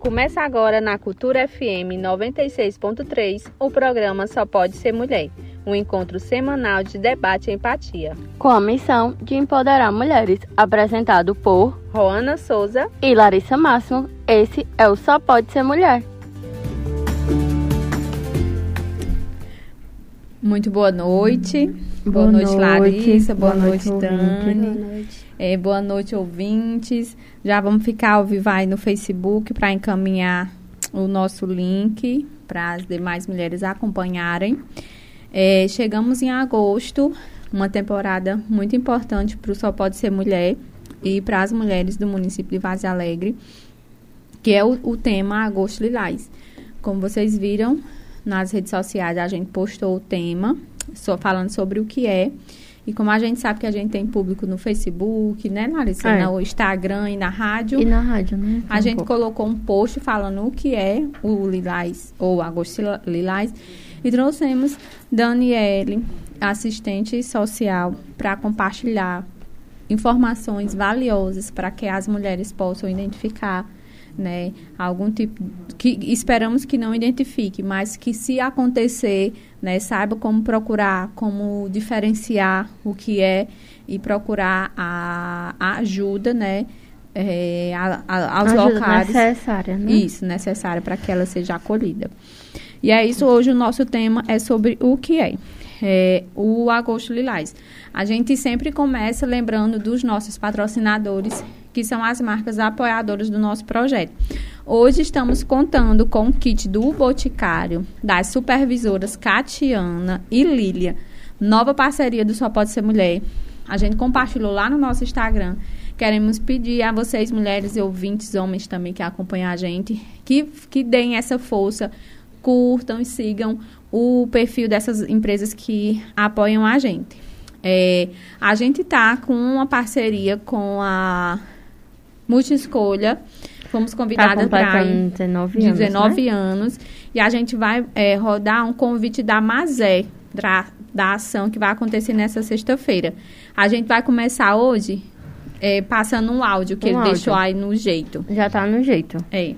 Começa agora na Cultura FM 96.3 o programa Só Pode Ser Mulher, um encontro semanal de debate e empatia. Com a missão de empoderar mulheres, apresentado por Roana Souza e Larissa Máximo, esse é o Só Pode Ser Mulher. Muito boa noite. Boa, boa noite, Larissa. Boa, boa noite, noite. Boa noite. É, boa noite, ouvintes. Já vamos ficar ao vivo aí no Facebook para encaminhar o nosso link para as demais mulheres acompanharem. É, chegamos em agosto, uma temporada muito importante para o Só Pode Ser Mulher e para as mulheres do município de Vaz Alegre, que é o, o tema Agosto Lilás. Como vocês viram nas redes sociais, a gente postou o tema, só falando sobre o que é. E como a gente sabe que a gente tem público no Facebook, né, Larissa? É. No Instagram e na rádio. E na rádio, né? A Um gente pouco. colocou um post falando o que é o Lilás, ou Agosto Lilás, e trouxemos Daniele, assistente social, para compartilhar informações valiosas para que as mulheres possam identificar né, algum tipo que esperamos que não identifique, mas que se acontecer, né, saiba como procurar, como diferenciar o que é e procurar a, a ajuda, né, é, a- a- aos Ajuda locais. necessária, né? Isso, necessária para que ela seja acolhida. E é isso, hoje o nosso tema é sobre o que é, é o Agosto Lilás. A gente sempre começa lembrando dos nossos patrocinadores, que são as marcas apoiadoras do nosso projeto. Hoje estamos contando com o kit do Boticário, das supervisoras Catiana e Lília. Nova parceria do Só Pode Ser Mulher. A gente compartilhou lá no nosso Instagram. Queremos pedir a vocês, mulheres e ouvintes, homens também que acompanham a gente, que, que deem essa força, curtam e sigam o perfil dessas empresas que apoiam a gente. É, a gente está com uma parceria com a Multiescolha. Fomos Tá convidadas para completando 19 anos, 19 né? anos. E a gente vai é, rodar um convite da Mazé, da, da ação que vai acontecer nessa sexta-feira. A gente vai começar hoje é, passando um áudio que Um ele áudio. deixou aí no jeito. Já tá no jeito. É. É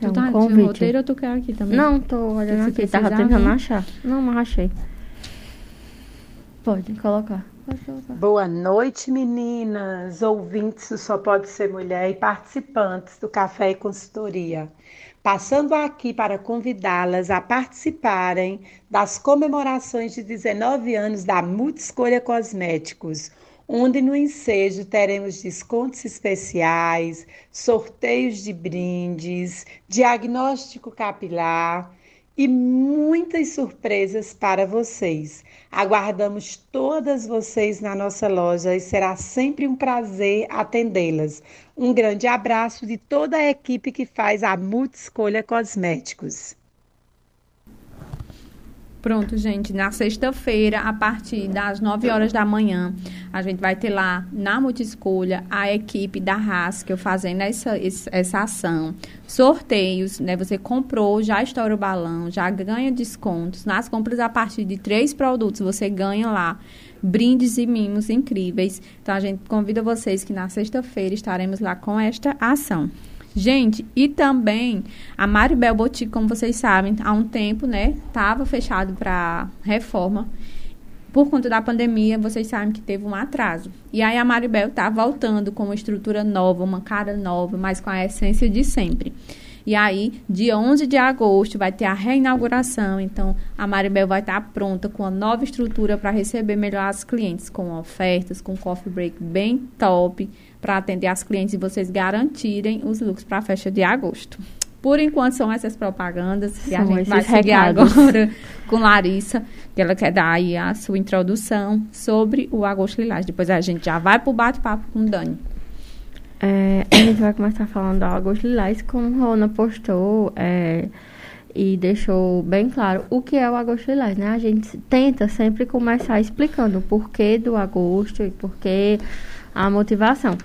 tu um tá convite. roteiro ou tu quer aqui também? Não, tô olhando aqui, tava tentando né? achar. Não, mas achei. Pode colocar. Boa noite, meninas, ouvintes do Só Pode Ser Mulher e participantes do Café e Consultoria. Passando aqui para convidá-las a participarem das comemorações de 19 anos da Multiscolha Cosméticos, onde no ensejo teremos descontos especiais, sorteios de brindes, diagnóstico capilar e muitas surpresas para vocês. Aguardamos todas vocês na nossa loja e será sempre um prazer atendê-las. Um grande abraço de toda a equipe que faz a Multiscolha Cosméticos. Pronto, gente. Na sexta-feira, a partir das 9 horas da manhã, a gente vai ter lá na Multiscolha a equipe da Haskell fazendo essa, essa ação. Sorteios, né? Você comprou, já estoura o balão, já ganha descontos. Nas compras a partir de três produtos, você ganha lá brindes e mimos incríveis. Então, a gente convida vocês que na sexta-feira estaremos lá com esta ação. Gente, e também a Maribel Boutique, como vocês sabem, há um tempo, né, estava fechado para reforma. Por conta da pandemia, vocês sabem que teve um atraso. E aí a Maribel está voltando com uma estrutura nova, uma cara nova, mas com a essência de sempre. E aí, dia 11 de agosto, vai ter a reinauguração. Então, a Maribel vai estar pronta com a nova estrutura para receber melhor as clientes, com ofertas, com coffee break bem top, para atender as clientes e vocês garantirem os looks para a festa de agosto. Por enquanto, são essas propagandas. E a gente vai seguir recados. agora com Larissa, que ela quer dar aí a sua introdução sobre o Agosto Lilás. Depois a gente já vai para o bate-papo com o Dani. É, a gente vai começar falando do Agosto Lilás, como Rona postou é, e deixou bem claro o que é o Agosto Lilás, né? A gente tenta sempre começar explicando o porquê do agosto e porquê a motivação.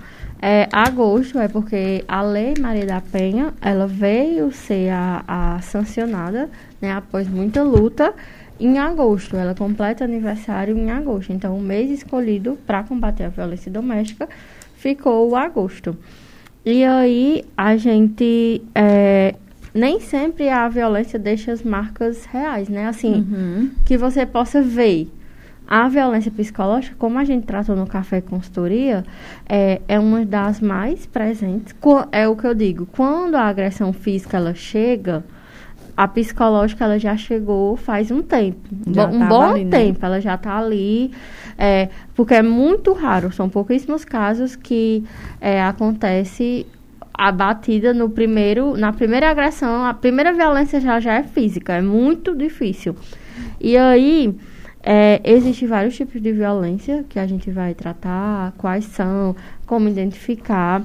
É, agosto é porque a Lei Maria da Penha, ela veio ser a, a sancionada, né, após muita luta, em agosto. Ela completa aniversário em agosto. Então, o mês escolhido para combater a violência doméstica ficou o agosto. E aí a gente é, nem sempre a violência deixa as marcas reais, né? Assim, Uhum. que você possa ver. A violência psicológica, como a gente tratou no Café Consultoria, é, é uma das mais presentes. É o que eu digo, quando a agressão física ela chega, a psicológica ela já chegou faz um tempo. Um Já um bom ali, né? tempo, ela já está ali. é, porque é muito raro, são pouquíssimos casos que é, acontece a batida no primeiro, na primeira agressão, a primeira violência já, já é física, é muito difícil. E aí, é, existem vários tipos de violência que a gente vai tratar, quais são, como identificar.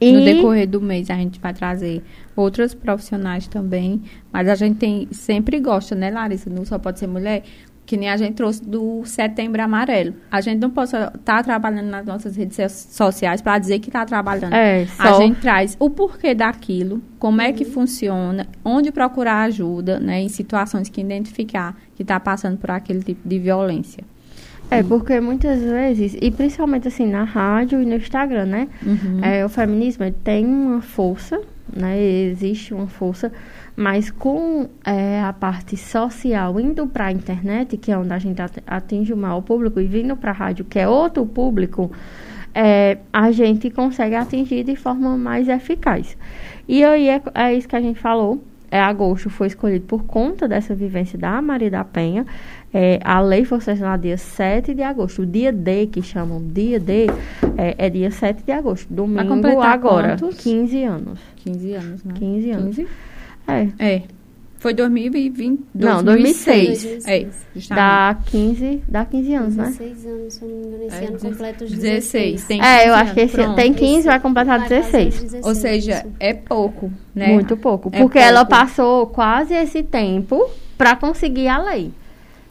E, No decorrer do mês a gente vai trazer outros profissionais também, mas a gente tem, sempre gosta, né, Larissa? Não só pode ser mulher, que nem a gente trouxe do Setembro Amarelo. A gente não pode estar trabalhando nas nossas redes so- sociais para dizer que está trabalhando. É, A só- gente traz o porquê daquilo, como é que funciona, onde procurar ajuda, né, em situações que identificar que está passando por aquele tipo de violência. É, porque muitas vezes, e principalmente assim na rádio e no Instagram, né? Uhum. É, o feminismo tem uma força, né? Existe uma força, mas com é, a parte social indo para a internet, que é onde a gente at- atinge o maior público, e vindo para a rádio, que é outro público, é, a gente consegue atingir de forma mais eficaz. E aí é, é isso que a gente falou. É, agosto foi escolhido por conta dessa vivência da Maria da Penha. É, a lei foi sancionada dia 7 de agosto. O dia D, que chamam dia D, é, é dia 7 de agosto. Domingo agora. quantos? 15 anos. 15 anos, né? 15 anos. 15? É. É. Foi 2020. Não, 2006. 2006. É, justamente. Dá 15, dá 15 anos, né? 16 anos, se eu não me engano, esse É, ano completa os 16. 16. Tem É, eu 15 acho que esse Pronto. tem 15, vai completar Vai fazer 16. 16, Ou seja, isso. é pouco, né? Muito pouco. É Porque ela pouco. passou quase esse tempo para conseguir a lei.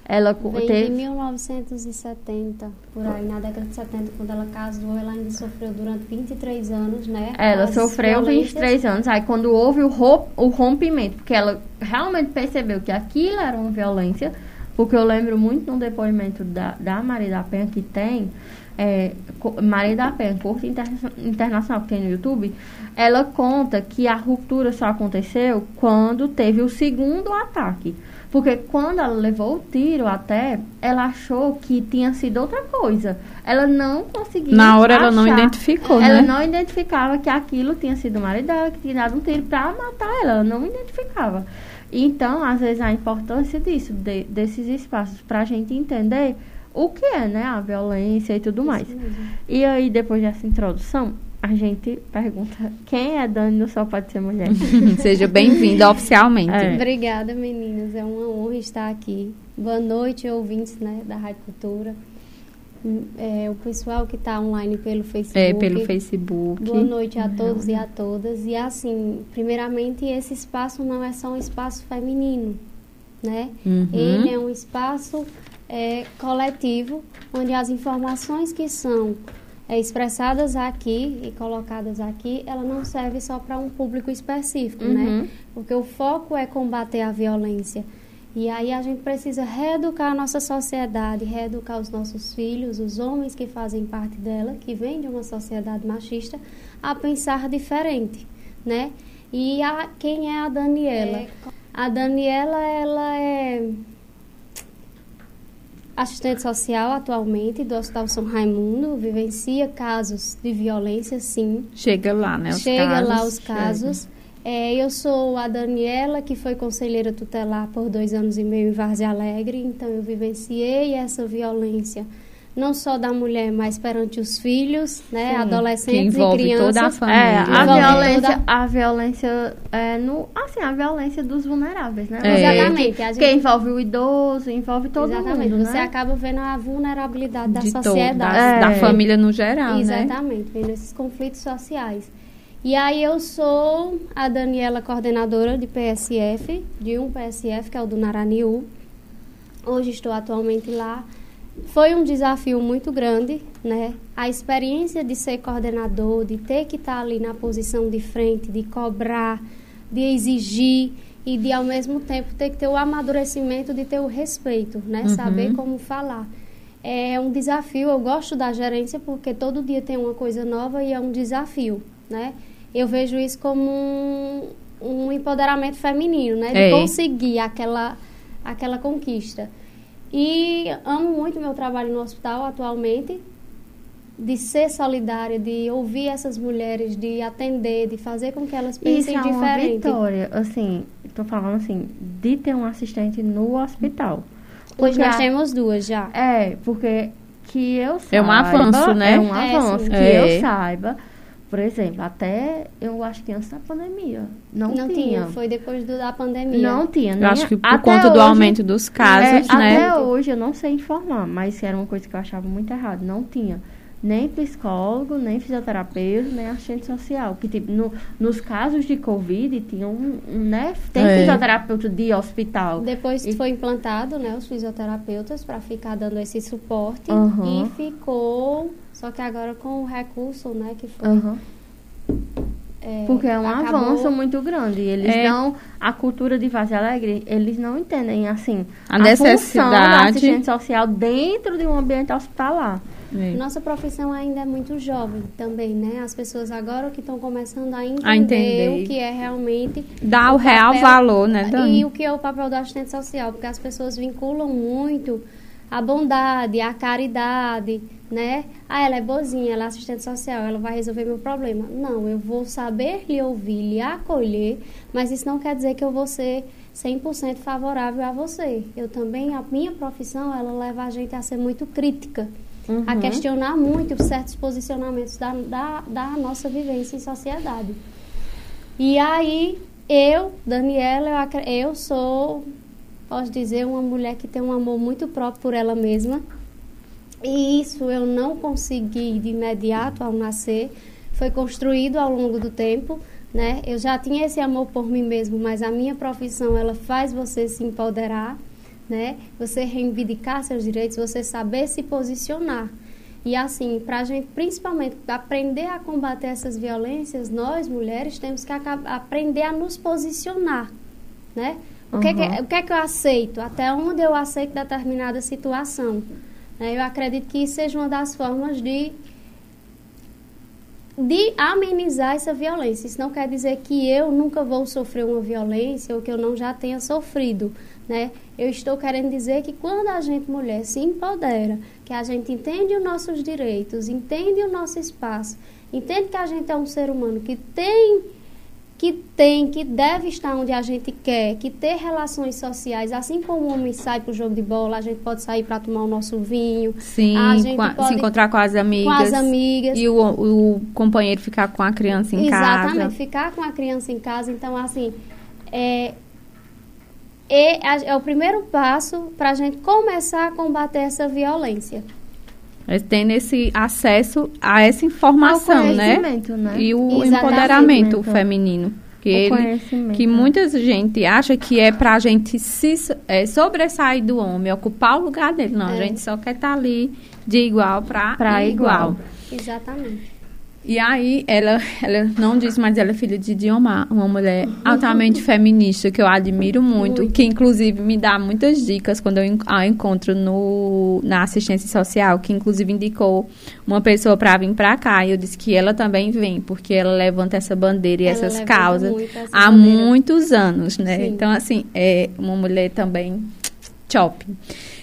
Ela de teve. 1970, por aí, na década de 70, quando ela casou, ela ainda sofreu durante 23 anos, né? Ela as sofreu violências. 23 anos. Aí quando houve o, ro- o rompimento, porque ela realmente percebeu que aquilo era uma violência, porque eu lembro muito no depoimento da, da Maria da Penha que tem, é, Maria da Penha, Corte Inter- Internacional que tem no YouTube, ela conta que a ruptura só aconteceu quando teve o segundo ataque. Porque quando ela levou o tiro até, ela achou que tinha sido outra coisa. Ela não conseguia Na hora ela não achar- identificou, ela né? não identificava que aquilo tinha sido o marido dela, que tinha dado um tiro pra matar ela. Ela não identificava. Então, às vezes, a importância disso, de- desses espaços, pra gente entender o que é, né, a violência e tudo mais. E aí, depois dessa introdução, a gente pergunta quem é Dani no Só Pode Ser Mulher. Seja bem-vinda oficialmente. É. Obrigada, meninas. É uma honra estar aqui. Boa noite, ouvintes né, da Rádio Cultura. É, o pessoal que está online pelo Facebook. É, pelo Facebook. Boa noite a todos e a todas. E assim, primeiramente, esse espaço não é só um espaço feminino, né? Uhum. Ele é um espaço é, coletivo, onde as informações que são é, expressadas aqui e colocadas aqui, ela não serve só para um público específico, né? Uhum. Porque o foco é combater a violência. E aí a gente precisa reeducar a nossa sociedade, reeducar os nossos filhos, os homens que fazem parte dela, que vêm de uma sociedade machista, a pensar diferente, né? E a, quem é a Daniela? A Daniela, ela é assistente social atualmente do Hospital São Raimundo, vivencia casos de violência, sim. Chega lá, né? Os Chega casos, lá os casos. É, eu sou a Daniela, que foi conselheira tutelar por dois anos e meio em Várzea Alegre, então eu vivenciei essa violência, não só da mulher, mas perante os filhos, né, Sim, adolescentes que envolve e crianças. toda a família. É, a Envolve violência, toda- a violência é no, assim, a violência dos vulneráveis, né? É. Exatamente. A Porque gente, envolve o idoso, envolve todo exatamente. mundo, Você né? acaba vendo a vulnerabilidade da de sociedade. da, da É. família no geral, né? Exatamente, vendo esses conflitos sociais. E aí eu sou a Daniela, coordenadora de PSF, de um PSF, que é o do Naraniú. Hoje estou atualmente lá. Foi um desafio muito grande, né? A experiência de ser coordenador, de ter que estar ali na posição de frente, de cobrar, de exigir e de ao mesmo tempo ter que ter o amadurecimento de ter o respeito, né? Uhum. Saber como falar. É um desafio, eu gosto da gerência porque todo dia tem uma coisa nova e é um desafio, né? Eu vejo isso como um, um empoderamento feminino, né? De É. conseguir aquela, aquela conquista. E amo muito meu trabalho no hospital atualmente, de ser solidária, de ouvir essas mulheres, de atender, de fazer com que elas Isso pensem é uma diferente. vitória, assim, tô falando assim, de ter um assistente no hospital. Hoje nós a- temos duas já. É, porque que eu saiba... É um avanço, né? É um É, avanço. sim. que É. eu saiba, por exemplo, até eu acho que antes da pandemia, não, Não tinha. tinha, foi depois do, da pandemia. Não tinha. Eu acho que por até conta do hoje- aumento dos casos, é, né? Até hoje eu não sei informar, mas era uma coisa que eu achava muito errado. Não tinha nem psicólogo, nem fisioterapeuta, nem assistente social. Que, tipo, no- nos casos de Covid, tinha um, um, né? Tem É. fisioterapeuta de hospital. Depois E- foi implantado, né, os fisioterapeutas para ficar dando esse suporte Aham. e ficou, só que agora com o recurso, né, que foi Aham. é, Porque é um acabou- avanço muito grande. Eles É. não. A cultura de Vaz Alegre, eles não entendem assim A do necessidade. assistente social dentro de um ambiente hospitalar. É. Nossa profissão ainda é muito jovem também, né? As pessoas agora que estão começando a entender, A entender. o que é realmente Dá o real papel- valor, né, Dani? E o que é o papel do assistente social, porque as pessoas vinculam muito a bondade, a caridade, né? Ah, ela é boazinha, ela é assistente social, ela vai resolver meu problema. Não, eu vou saber lhe ouvir, lhe acolher, mas isso não quer dizer que eu vou ser 100% favorável a você. Eu também, a minha profissão, ela leva a gente a ser muito crítica, a Uhum. questionar muito certos posicionamentos da, da, da nossa vivência em sociedade. E aí, eu, Daniela, eu, eu sou, posso dizer, uma mulher que tem um amor muito próprio por ela mesma. E isso eu não consegui de imediato ao nascer. Foi construído ao longo do tempo, né? Eu já tinha esse amor por mim mesmo, mas a minha profissão, ela faz você se empoderar, né? Você reivindicar seus direitos, você saber se posicionar. E assim, para a gente, principalmente, aprender a combater essas violências, nós mulheres temos que aprender a nos posicionar, né? O, que, que, Uhum. o que é que eu aceito? Até onde eu aceito determinada situação? né? Eu acredito que isso seja uma das formas de de amenizar essa violência. Isso não quer dizer que eu nunca vou sofrer uma violência ou que eu não já tenha sofrido, né? Eu estou querendo dizer que quando a gente mulher se empodera, que a gente entende os nossos direitos, entende o nosso espaço, entende que a gente é um ser humano que tem que tem, que deve estar onde a gente quer, que ter relações sociais, assim como o homem sai para o jogo de bola, a gente pode sair para tomar o nosso vinho, Sim, a gente a- pode- se encontrar com as amigas. com as amigas. E o, o companheiro ficar com a criança em Exatamente, casa. ficar com a criança em casa. Então, assim, é, é, é o primeiro passo para a gente começar a combater essa violência. Eles têm esse acesso a essa informação, né? né? E o Exatamente. empoderamento feminino. Que, ele, que né? muita gente acha que é pra gente se é, sobressair do homem, ocupar o lugar dele. Não, a É. gente só quer estar ali de igual Pra igual. igual. Exatamente. E aí, ela, ela não disse, mas ela é filha de Diomar, uma mulher altamente feminista, que eu admiro muito, Muito. que inclusive me dá muitas dicas quando eu a encontro no, na assistência social, que inclusive indicou uma pessoa para vir para cá. E eu disse que ela também vem, porque ela levanta essa bandeira e Ela essas causas muito essa há bandeira. muitos anos, né? Sim. Então, assim, é uma mulher também top.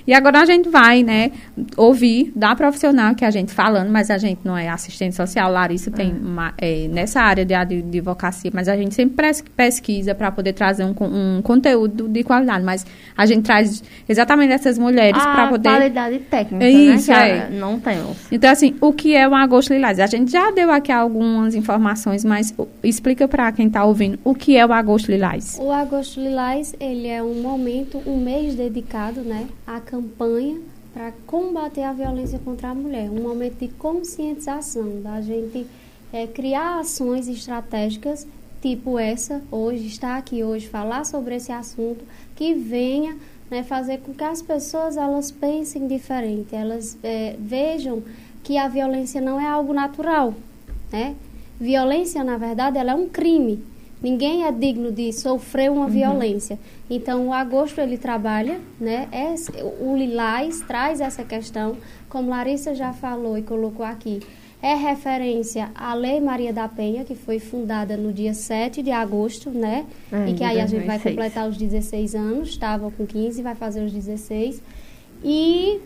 E agora a gente vai, né, ouvir da profissional que a gente falando, mas a gente não é assistente social. Larissa tem uma- é, nessa área de ad- de advocacia, mas a gente sempre pesquisa para poder trazer um, um conteúdo de qualidade. Mas a gente traz exatamente essas mulheres para a poder. qualidade técnica, É isso, né? é. Que a- Não temos. Então, assim, o que é o agosto lilás? A gente já deu aqui algumas informações, mas explica para quem está ouvindo o que é o agosto lilás. O Agosto Lilás, ele é um momento, um mês dedicado, né, à campanha para combater a violência contra a mulher. Um momento de conscientização, da gente eh, criar ações estratégicas, tipo essa, hoje, estar aqui hoje, falar sobre esse assunto, que venha né, fazer com que as pessoas elas pensem diferente, elas eh, vejam que a violência não é algo natural, né? Violência, na verdade, ela é um crime. Ninguém é digno de sofrer uma violência. Então, o agosto ele trabalha, né? Esse- o Lilás traz essa questão, como Larissa já falou e colocou aqui. é referência à Lei Maria da Penha, que foi fundada no dia 7 de agosto, né? É, e que aí a gente vai 2006. completar os 16 anos, estava com 15, vai fazer os 16. E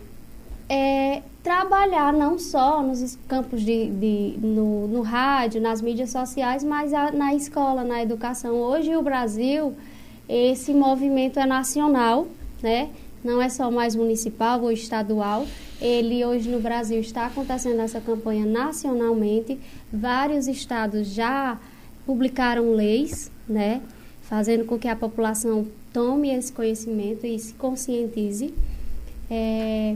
é, trabalhar não só nos campos de, de- no, no rádio, nas mídias sociais, mas a- na escola, na educação. Hoje o Brasil, esse movimento é nacional, né? Não é só mais municipal ou estadual. Ele hoje no Brasil está acontecendo essa campanha nacionalmente. Vários estados já publicaram leis, né? Fazendo com que a população tome esse conhecimento e se conscientize. É,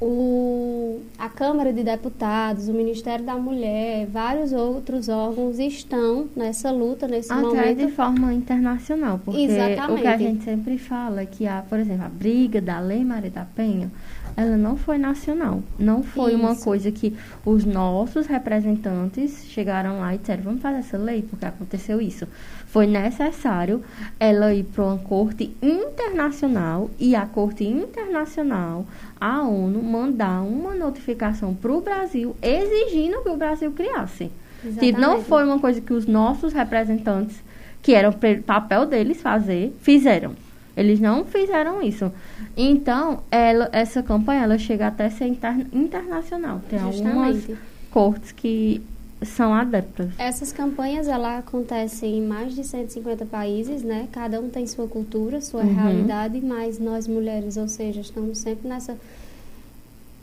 o, a Câmara de Deputados, o Ministério da Mulher, vários outros órgãos estão nessa luta, nesse Até momento. de forma internacional, porque Exatamente. o que a gente sempre fala é que, a, por exemplo, a briga da Lei Maria da Penha, ela não foi nacional. Não foi uma Isso. coisa que os nossos representantes chegaram lá e disseram, vamos fazer essa lei porque aconteceu isso. Foi necessário ela ir para uma corte internacional e a corte internacional, a ONU, mandar uma notificação para o Brasil exigindo que o Brasil criasse. Tipo, não Exatamente. foi uma coisa que os nossos representantes, que era o papel deles fazer, fizeram. Eles não fizeram isso. Então, ela, essa campanha ela chega até a ser inter- internacional. Tem algumas Justamente. cortes que são adeptas. Essas campanhas ela acontecem em mais de 150 países, né? Cada um tem sua cultura, sua Uhum. realidade, mas nós mulheres, ou seja, estamos sempre nessa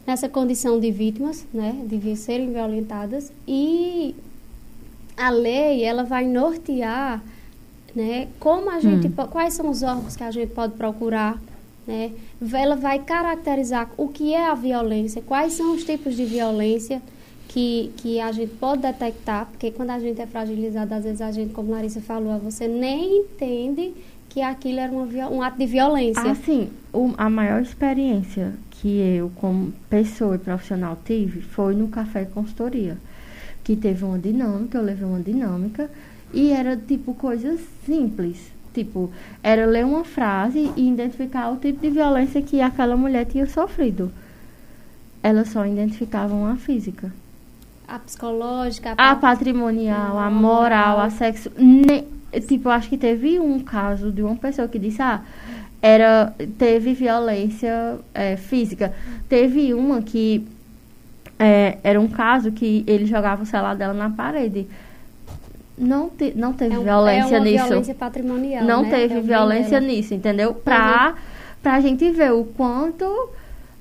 nessa condição de vítimas, né? De serem violentadas e a lei ela vai nortear, né? Como a gente, Hum. quais são os órgãos que a gente pode procurar, né? Ela vai caracterizar o que é a violência, quais são os tipos de violência que, que a gente pode detectar, porque quando a gente é fragilizada, às vezes a gente, como Larissa falou, você nem entende que aquilo era uma, um ato de violência. Assim, o- a maior experiência que eu, como pessoa e profissional, tive foi no café consultoria. Que teve uma dinâmica, eu levei uma dinâmica, e era tipo coisas simples. Tipo, era ler uma frase e identificar o tipo de violência que aquela mulher tinha sofrido. Elas só identificavam a física. A psicológica, A a, patrimonial, a moral, a sexo. Ne- tipo, acho que teve um caso de uma pessoa que disse, ah, era, teve violência é, física. Teve uma que é, era um caso que ele jogava o celular dela na parede. Não, te, não teve é um- violência é uma nisso. violência patrimonial. não né? teve É violência dela. nisso, entendeu? Pra, pra gente ver o quanto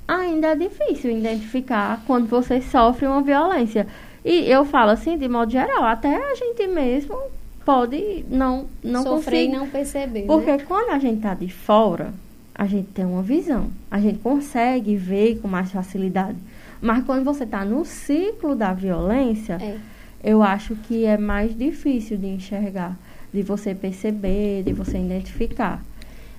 ainda é difícil identificar quando você sofre uma violência. E eu falo assim, de modo geral, até a gente mesmo pode não, não Sofrer conseguir. e não perceber. Porque né? quando a gente tá de fora, a gente tem uma visão. A gente consegue ver com mais facilidade. Mas quando você tá no ciclo da violência, É. eu acho que é mais difícil de enxergar, de você perceber, de você identificar.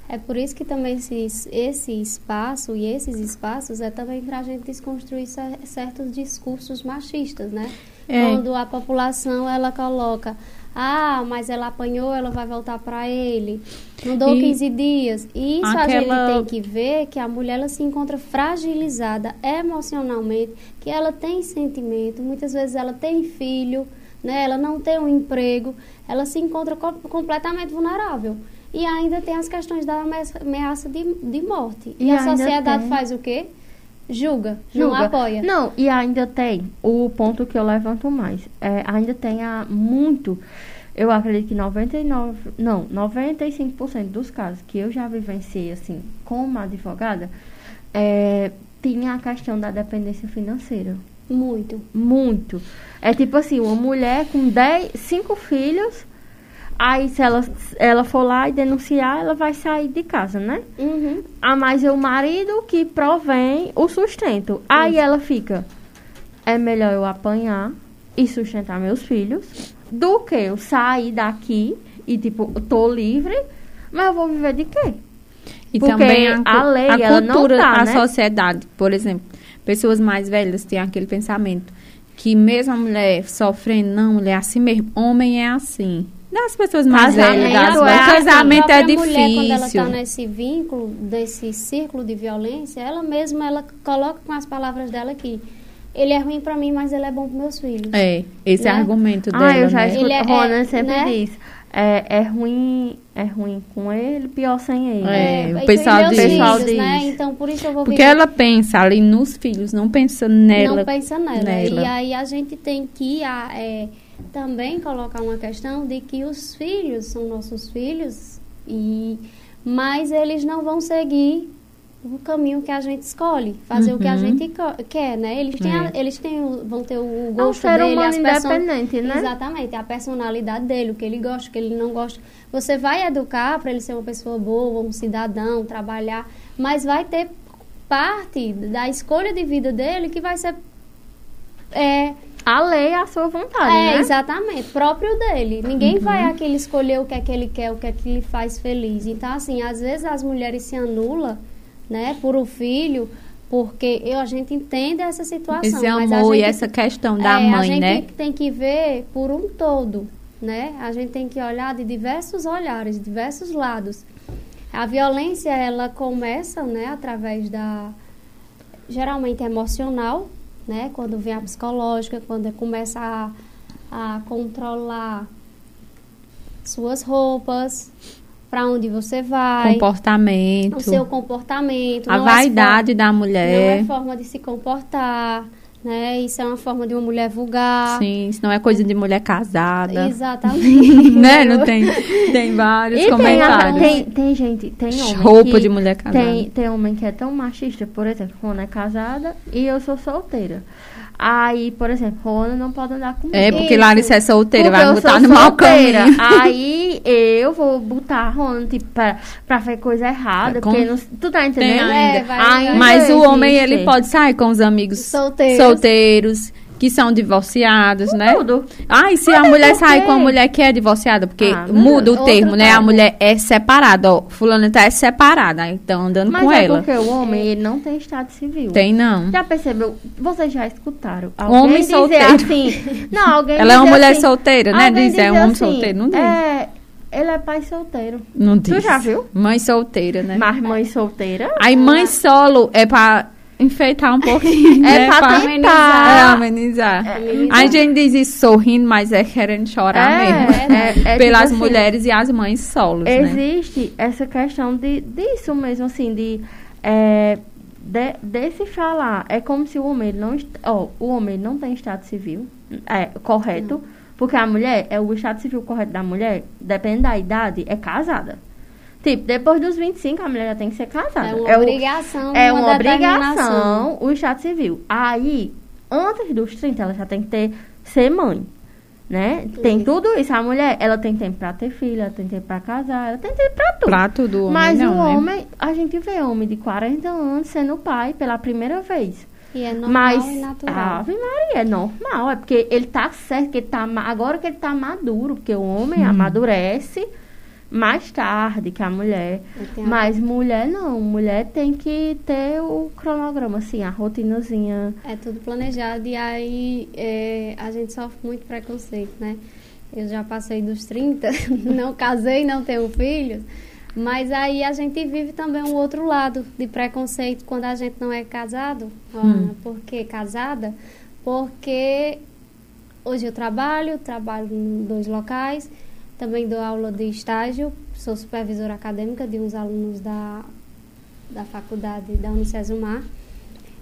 É por isso que também esse, esse espaço e esses espaços é também para a gente desconstruir cer- certos discursos machistas, né? É. Quando a população ela coloca, ah, mas ela apanhou, ela vai voltar para ele. Não dou E 15 dias. E isso a aquela- gente tem que ver que a mulher ela se encontra fragilizada emocionalmente, que ela tem sentimento, muitas vezes ela tem filho, né? Ela não tem um emprego, ela se encontra co- completamente vulnerável. E ainda tem as questões da ameaça de, de morte. E, E a sociedade tem- faz o quê? Julga, não Julga. apoia. Não, e ainda tem o ponto que eu levanto mais. É, ainda tem a, muito, eu acredito que 99, não, 95% dos casos que eu já vivenciei, assim, como advogada, é, tinha a questão da dependência financeira. Muito. Muito. É tipo assim, uma mulher com 10, 5 filhos, aí se ela, ela for lá e denunciar, ela vai sair de casa, né? Uhum. Ah, mas é o marido que provém o sustento. Aí ela fica, é melhor eu apanhar e sustentar meus filhos do que eu sair daqui e tipo, tô livre, mas eu vou viver de quê? E Porque também a, a lei, a ela não cultura, tá, a né? sociedade, por exemplo, pessoas mais velhas têm aquele pensamento que mesmo a mulher sofrendo, não, mulher é assim mesmo, homem é assim. Das pessoas mais Casamento velhas, das é assim. casamento é a própria mulher, quando ela difícil. está nesse vínculo, desse círculo de violência, ela mesma ela coloca com as palavras dela aqui. ele é ruim pra mim, mas ele é bom pros meus filhos. É, esse é Né? argumento dela, Ah, eu já né? escuto. Ele é- Rona é, sempre né? diz. É, é ruim, é ruim com ele, pior sem ele. É, o e pessoal meus diz. filhos, Pessoal né? diz. Então, por isso eu vou Porque viver- ela pensa ali nos filhos, não pensa nela. não pensa nela. nela. E aí a gente tem que ah, é, também colocar uma questão de que os filhos são nossos filhos, e mas eles não vão seguir o caminho que a gente escolhe, fazer o que a Uhum. gente quer, né? Eles têm, a- É. eles têm o- vão ter o É um gosto ser dele, as independente, né? Exatamente, a personalidade dele, o que ele gosta, o que ele não gosta. Você vai educar para ele ser uma pessoa boa, um cidadão, trabalhar, mas vai ter parte da escolha de vida dele que vai ser é, A lei é a sua vontade, é né? exatamente, próprio dele. Ninguém Uhum. vai aquele escolher o que é que ele quer, o que é que lhe faz feliz. Então, assim, às vezes as mulheres se anulam, né, por o filho, porque eu, a gente entende essa situação. Esse mas a amor e gente- essa questão da é, a mãe, gente né? tem que ver por um todo, né? A gente tem que olhar de diversos olhares, de diversos lados. A violência, ela começa, né, através da geralmente emocional, né? Quando vem a psicológica, quando começa a, a controlar suas roupas, para onde você vai, Comportamento. o seu comportamento, a não é vaidade da não mulher. é forma de se comportar, né? Isso é uma forma de uma mulher vulgar. Sim, isso não é coisa de mulher casada. Exatamente. né? Não tem, tem vários E comentários. tem, tem gente, tem homem Roupa que, de mulher casada. Tem, tem homem que é tão machista, por exemplo, Rona é casada e eu sou solteira. Aí, por exemplo, Rona não pode andar comigo. É, porque. Larissa é solteira, Porque vai botar no mau caminho. Aí eu vou botar a Rona, tipo, pra, pra fazer coisa errada. Com- porque não, tu tá entendendo? ainda. É, vai- Mas o homem, existe. ele pode sair com os amigos Solteiros. solteiros, que são divorciados, né? Tudo. Ah, e se a Mas é mulher sair com a mulher que é divorciada? Porque Ah, mas muda o termo, né? A mulher é separada, ó. Fulano tá é separada, então andando Mas com é ela. porque o homem, ele não tem estado civil. Tem não. Já percebeu? Vocês já escutaram? Homem dizer solteiro. Assim, não, alguém Ela é uma mulher assim, solteira, né? alguém Diz, é um homem assim, solteiro. Não diz. É, ele é pai solteiro. Não diz. já viu? Mãe solteira, né? Mas mãe solteira. Aí mãe solo é pra enfeitar um pouquinho, É né? pra Pra- tentar. É, amenizar. Amenizar. A gente diz isso sorrindo, mas é querendo chorar É, mesmo. é, é Pelas tipo assim, mulheres e as mães solos, né? Existe essa questão de, disso mesmo, assim, de, é, de, desse falar. É como se o homem não. Ó, o homem não tem estado civil. É, correto. Porque a mulher, é o estado civil correto da mulher, depende da idade, é casada. Tipo, depois dos 25, a mulher já tem que ser casada. É uma o- obrigação. É uma determinação. obrigação o Estado Civil. Aí, antes dos 30, ela já tem que ter, ser mãe. Né? Tem tudo isso. A mulher, ela tem tempo pra ter filha, ela tem tempo pra casar, ela tem tempo pra tudo. Prato do homem, Mas não, o né? homem, a gente vê homem de 40 anos sendo pai pela primeira vez. E é normal Mas, e natural. Ave Maria, é normal. É porque ele tá certo, que ele tá, agora que ele tá maduro, porque o homem amadurece mais tarde que a mulher. Mas mulher não, mulher tem que ter o cronograma, assim, a rotinazinha. É tudo planejado e aí é, a gente sofre muito preconceito, né? Eu já passei dos 30, não casei, não tenho filhos, mas aí a gente vive também um outro lado de preconceito quando a gente não é casado. Ana. Por que casada? Porque hoje eu trabalho, trabalho em dois locais, também dou aula de estágio, sou supervisora acadêmica de uns alunos da, da faculdade da Unicesumar.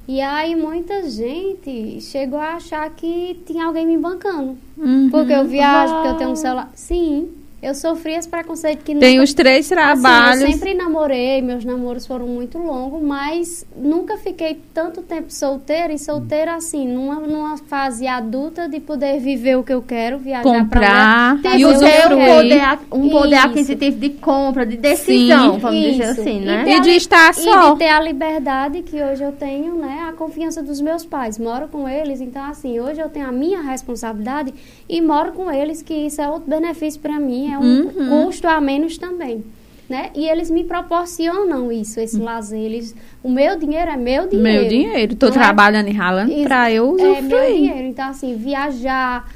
E aí muita gente chegou a achar que tinha alguém me bancando. Uhum. Porque eu viajo, porque eu tenho um celular. Sim, eu sofri esse preconceito que Tem nunca- os três Assim, trabalhos. eu sempre namorei, meus namoros foram muito longos, mas nunca fiquei tanto tempo solteira e solteira assim, numa, numa fase adulta de poder viver o que eu quero, viajar Comprar pra e E eu um poder, a- um poder Isso. aquisitivo de compra, de decisão, Sim. vamos dizer Isso. assim, E né? ter E de estar só. E de ter a liberdade que hoje eu tenho, né? A confiança dos meus pais. Moro com eles, então assim, hoje eu tenho a minha responsabilidade e moro com eles, que isso é outro benefício para mim, é um Uhum. custo a menos também. Né? E eles me proporcionam isso, esse lazer. Eles, o meu dinheiro é meu dinheiro. Meu dinheiro. Tô Não é- trabalhando e ralando Isso, pra eu É meu usufruir. dinheiro. Então, assim, viajar,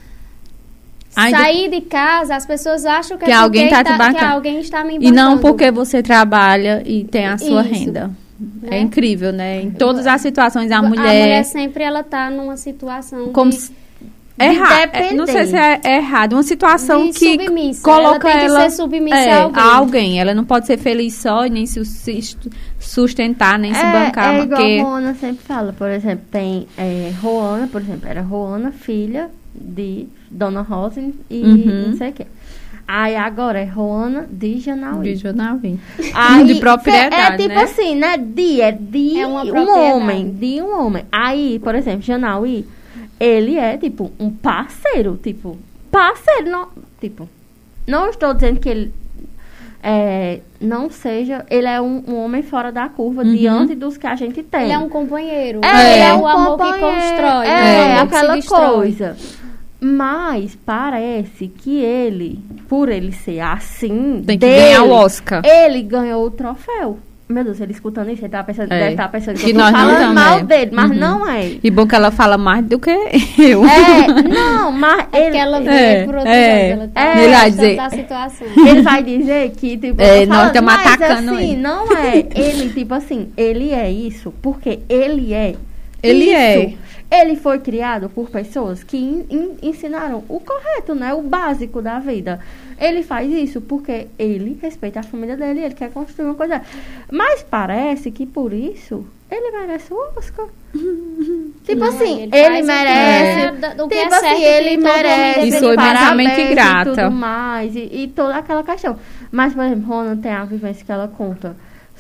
Ainda- sair de casa, as pessoas acham que, Que é alguém tá te que alguém está me E não porque você trabalha e tem a sua Isso. renda. É incrível, né? Em todas as situações a mulher, A mulher sempre ela tá numa situação como de, se- é errado, não sei se é, é errado, uma situação de que submissa. coloca ela tem ela que ser submissa é, a alguém. a alguém. Ela não pode ser feliz só e nem se sus- sustentar, nem se é, bancar, é igual porque a Roana sempre fala, por exemplo, tem é, Roana, por exemplo, era Roana, filha de Dona Rosa e Uhum. não sei o quê. Aí agora é Roana de Janauí. de vem. Aí, De propriedade, É tipo né? assim, né? De, é de É um homem. De um homem. Aí, por exemplo, Janauí, ele é, tipo, um parceiro. Tipo, parceiro. Não, tipo, não estou dizendo que ele é, não seja... Ele é um, um homem fora da curva Uhum. diante dos que a gente tem. Ele é um companheiro. É, ele é um o amor que constrói. É, se aquela coisa. Mas parece que ele, por ele ser assim, Tem que dele, ganhar o Oscar. ele ganhou o troféu. Meu Deus, ele escutando isso, ele tava pensando, É. deve estar pensando que, Que eu tô nós não falando tamo, mal é. dele, mas Uhum. não é. E bom que ela fala mais do que eu. É, não, mas É ele, porque ela vê É, por outro é. lado. Ela tá É. é, Ele vai dizer- da situação. ele vai dizer que, tipo, É, nós mas atacando assim, ele. não é. Ele, tipo assim, ele é isso porque ele é Ele isso. é. Ele foi criado por pessoas que en- en- ensinaram o correto, né? O básico da vida. Ele faz isso porque ele respeita a família dele, ele quer construir uma coisa. Mas parece que por isso ele merece o Oscar. tipo Não, assim, ele ele, faz o que merece. é tipo é assim, certo que ele merece. E deveria sou imensamente grata. E tudo mais, e, e toda aquela questão. Mas, por exemplo, Ronan tem a vivência que ela conta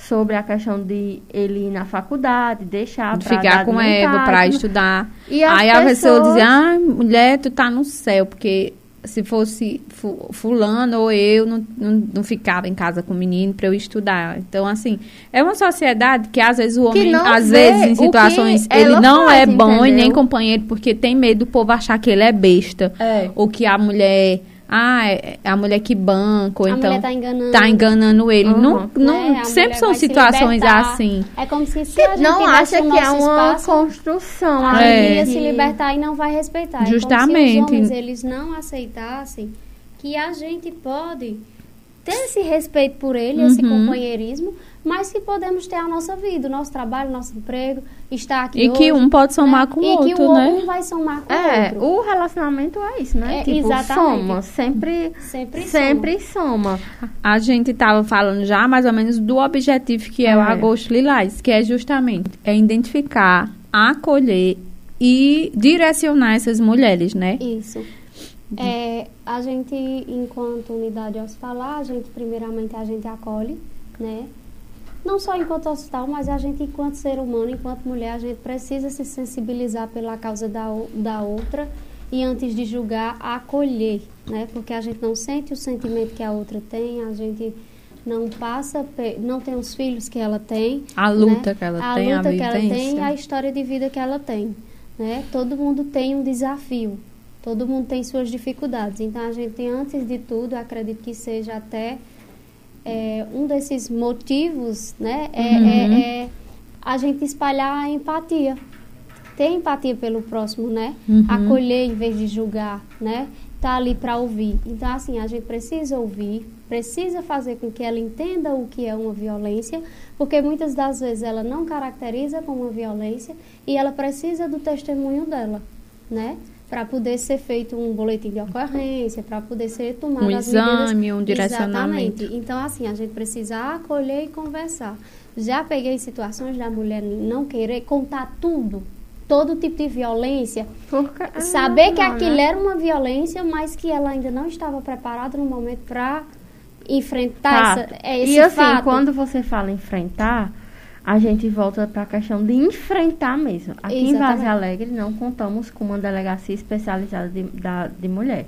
sobre a questão de ele ir na faculdade, deixar De ficar com Eva pra tudo. estudar. E Aí a pessoa pessoas- dizia, ah, mulher, tu tá no céu, porque se fosse fu- fulano ou eu, não, não, não ficava em casa com o menino pra eu estudar. Então, assim, é uma sociedade que às vezes o homem, às vezes, em situações, ele não é faz, bom e nem entendeu? companheiro, porque tem medo do povo achar que ele é besta. É. Ou que a mulher, ah, é a mulher que banca, ou A então mulher tá enganando. tá enganando ele. Uhum. Não, não, né? A sempre são situações assim. É como se, se a gente não acha que é uma espaço, construção. a ali É. gente ia se libertar e não vai respeitar. É Justamente. como se os homens eles não aceitassem que a gente pode ter esse respeito por ele, esse Uhum. companheirismo, mas que podemos ter a nossa vida, o nosso trabalho, o nosso emprego, estar aqui E que hoje, um pode somar né? com o e que outro, o né? um vai somar com É, o outro. o relacionamento é isso, né? É, tipo, exatamente. soma, sempre, Sempre sempre soma. A gente estava falando já mais ou menos do objetivo que é, o É. Agosto Lilás, que é justamente é identificar, acolher e direcionar essas mulheres, né? Isso. É, a gente, enquanto unidade hospitalar, a gente, primeiramente, a gente acolhe, né? Não só enquanto hospital, mas a gente, enquanto ser humano, enquanto mulher, a gente precisa se sensibilizar pela causa da, da outra e, antes de julgar, acolher, né? Porque a gente não sente o sentimento que a outra tem, a gente não passa, não tem os filhos que ela tem, A luta né? que ela a tem, a luta que ela tem e a história de vida que ela tem, né? Todo mundo tem um desafio, todo mundo tem suas dificuldades. Então a gente, antes de tudo, acredito que seja até é, um desses motivos, né? É, Uhum. é- é a gente espalhar a empatia, ter empatia pelo próximo, né? Uhum. Acolher em vez de julgar, né? Tá ali para ouvir. Então assim a gente precisa ouvir, precisa fazer com que ela entenda o que é uma violência, porque muitas das vezes ela não caracteriza como uma violência e ela precisa do testemunho dela, né? Para poder ser feito um boletim de ocorrência, para poder ser tomado Um as medidas exame, um direcionamento. Exatamente. Então, assim, a gente precisa acolher e conversar. Já peguei situações da mulher não querer contar tudo, todo tipo de violência, Porque, é saber que normal, aquilo né? era uma violência, mas que ela ainda não estava preparada no momento para enfrentar Fato. essa, é, esse e assim, fato. quando você fala enfrentar, a gente volta para a questão de enfrentar mesmo. Aqui em Exatamente. Vaze Alegre não contamos com uma delegacia especializada de, da, de mulher.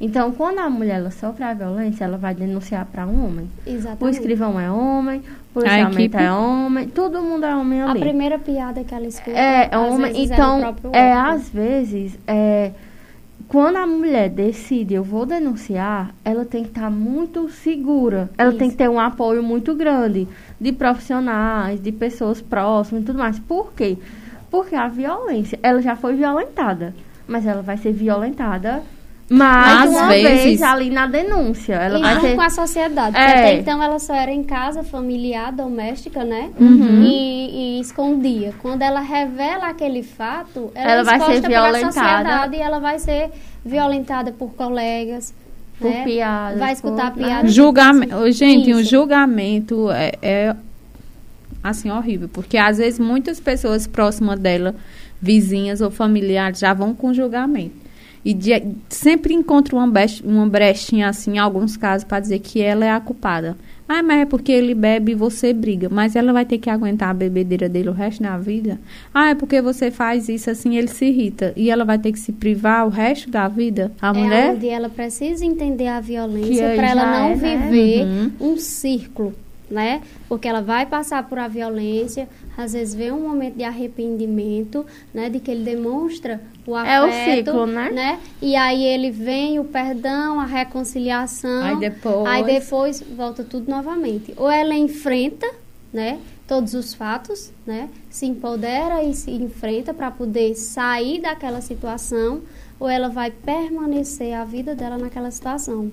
Então, quando a mulher ela sofre a violência, ela vai denunciar para um homem. O Exatamente. escrivão é homem, o A policiamento é homem, todo mundo é homem A ali. primeira piada que ela escuta, É, é às homem. vezes, é Então, é, outro. às vezes, é, quando a mulher decide, eu vou denunciar, ela tem que estar muito segura. Ela tem Isso. que ter um apoio muito grande de profissionais, de pessoas próximas e tudo mais. Por quê? Porque a violência, ela já foi violentada, mas ela vai ser violentada Mais Às uma vezes- vez ali na denúncia. Ela e vai não ser. com a sociedade. É. Porque até então ela só era em casa, familiar, doméstica, né? Uhum. E, e escondia. Quando ela revela aquele fato, ela, Ela é vai ser violentada. sociedade e ela vai ser violentada por colegas. Por né? piadas, Vai escutar por- piadas. Julgamento. Gente, um Isso. julgamento é, é, assim horrível, porque às vezes muitas pessoas próximas dela, vizinhas ou familiares, já vão com julgamento. E de- sempre encontra uma, bech- uma brechinha assim, em alguns casos, para dizer que ela é a culpada. Ah, mas é porque ele bebe e você briga. Mas ela vai ter que aguentar a bebedeira dele o resto da vida? Ah, é porque você faz isso assim, ele se irrita. E ela vai ter que se privar o resto da vida? A é mulher? onde ela precisa entender a violência para ela não é, né? viver Uhum. um círculo, né? Porque ela vai passar por a violência, às vezes vê um momento de arrependimento, né? De que ele demonstra o É o afeto, ciclo, né? E aí ele vem o perdão, a reconciliação. Aí depois- Aí depois volta tudo novamente. Ou ela enfrenta, né? Todos os fatos, né? Se empodera e se enfrenta para poder sair daquela situação, ou ela vai permanecer a vida dela naquela situação.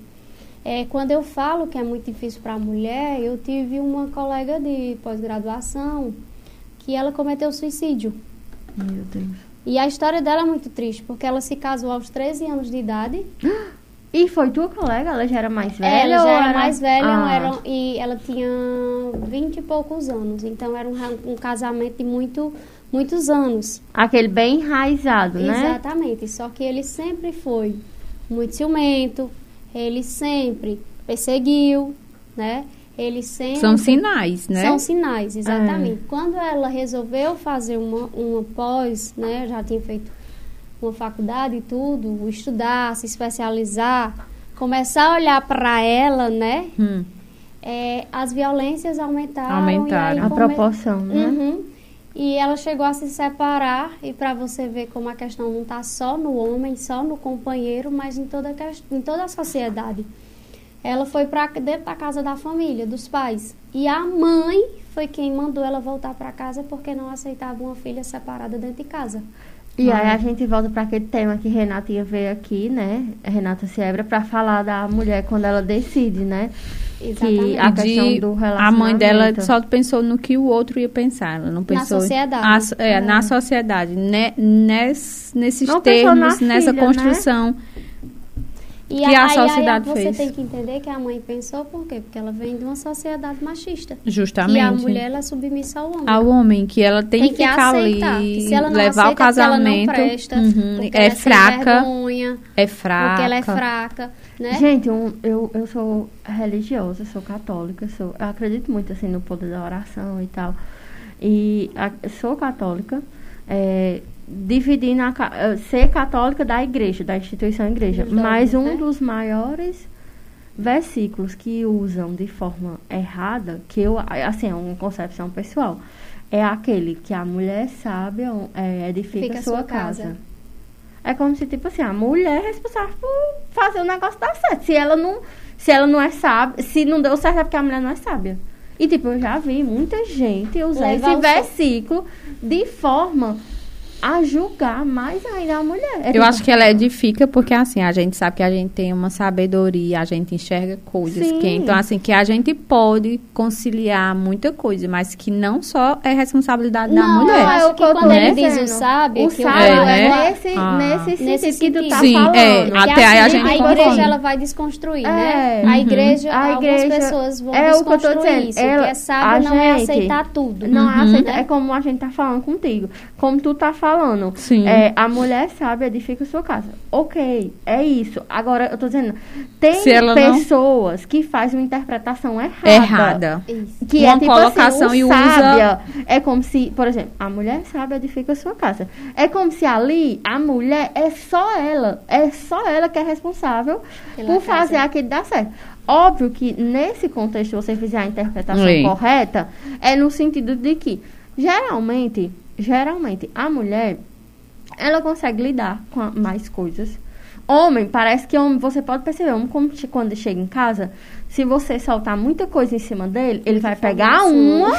É, quando eu falo que é muito difícil para a mulher, eu tive uma colega de pós-graduação que ela cometeu suicídio. Meu Deus. E a história dela é muito triste, porque ela se casou aos 13 anos de idade. E foi tua colega? Ela já era mais velha? ela já ou era mais velha Ah. era- e ela tinha 20 e poucos anos. Então era um, um casamento de muito, muitos anos. Aquele bem enraizado, né? Exatamente. Só que ele sempre foi muito ciumento, ele sempre perseguiu, né? Ele sempre. São sinais, né? São sinais, É. exatamente. Quando ela resolveu fazer uma, uma pós, né? Já tinha feito uma faculdade e tudo, estudar, se especializar, começar a olhar para ela, né? Hum. É, as violências aumentaram. Aumentaram. E aí A come- proporção, né? Uhum. E ela chegou a se separar, e para você ver como a questão não está só no homem, só no companheiro, mas em toda a, em toda a sociedade. Ela foi para dentro da casa da família, dos pais. E a mãe foi quem mandou ela voltar para casa porque não aceitava uma filha separada dentro de casa. E aí a gente volta para aquele tema que Renata ia ver aqui, né? Renata Siebra, para falar da mulher quando ela decide, né? Exatamente. a questão de- do a mãe dela relacionamento. só pensou no que o outro ia pensar. Ela não pensou sociedade. A so- é, Na sociedade. Ne, nes- nesses Não na termos, nessa filha, né? E que a aí, sociedade aí você fez. tem que entender que a mãe pensou por quê? Porque ela vem de uma sociedade machista. Justamente. E a mulher ela é submissa ao homem. Ao homem, que ela tem, tem que que ficar aceitar. ali, que se ela não levar aceita, o casamento. porque ela não presta, uhum, porque é ela sem fraca. vergonha, É fraca. porque ela é fraca, né? Gente, um- eu, eu sou religiosa, sou católica, sou, eu acredito muito assim no poder da oração e tal. E a- sou católica, é, dividindo a, eh, ser católica da igreja, da instituição igreja. Dogmas, Mas um né? dos maiores versículos que usam de forma errada, que eu, assim, é uma concepção pessoal, é aquele que a mulher sábia é, edifica Fica a sua sua casa. casa. É como se, tipo assim, a mulher é responsável por fazer o negócio dar certo. Se ela não, se ela não é sábia, se não deu certo é porque a mulher não é sábia. E, tipo, eu já vi muita gente usar esse versículo de forma a julgar mais ainda a mulher. É Eu acho que ela edifica porque, assim, a gente sabe que a gente tem uma sabedoria, a gente enxerga coisas. Sim. Que, então, assim, que a gente pode conciliar muita coisa, mas que não só é responsabilidade da Não, mulher. eu acho é o que eu quando tô ele diz o dizendo. sábio, o sábio É, é, né? nesse, Ah. nesse, Nesse sentido que tu tá Sim, falando. é, Que Até aí a assim, gente a igreja ela vai desconstruir, né? É. A igreja, A algumas igreja- pessoas vão é o que eu tô desconstruir isso. ela- que é sábio não é gente- aceitar tudo. Não Uhum. aceita, é como a gente tá falando contigo. Como tu tá falando. Sim. É, a mulher sabe edifica sua casa. Ok, é isso. Agora, eu tô dizendo, tem ela não- pessoas que fazem uma interpretação errada. Errada. Isso. Que Uma é tipo colocação assim, e o usa- sábia é como se, por exemplo, a mulher sábia edifica a sua casa. É como se ali a mulher é só ela, é só ela que é responsável Pela por fazer casa. aquilo dar certo. Óbvio que nesse contexto, você fizer a interpretação Sim. correta, é no sentido de que geralmente, geralmente a mulher ela consegue lidar com mais coisas. Homem, parece que homem, você pode perceber, homem quando chega em casa, se você soltar muita coisa em cima dele, ele vai pegar uma,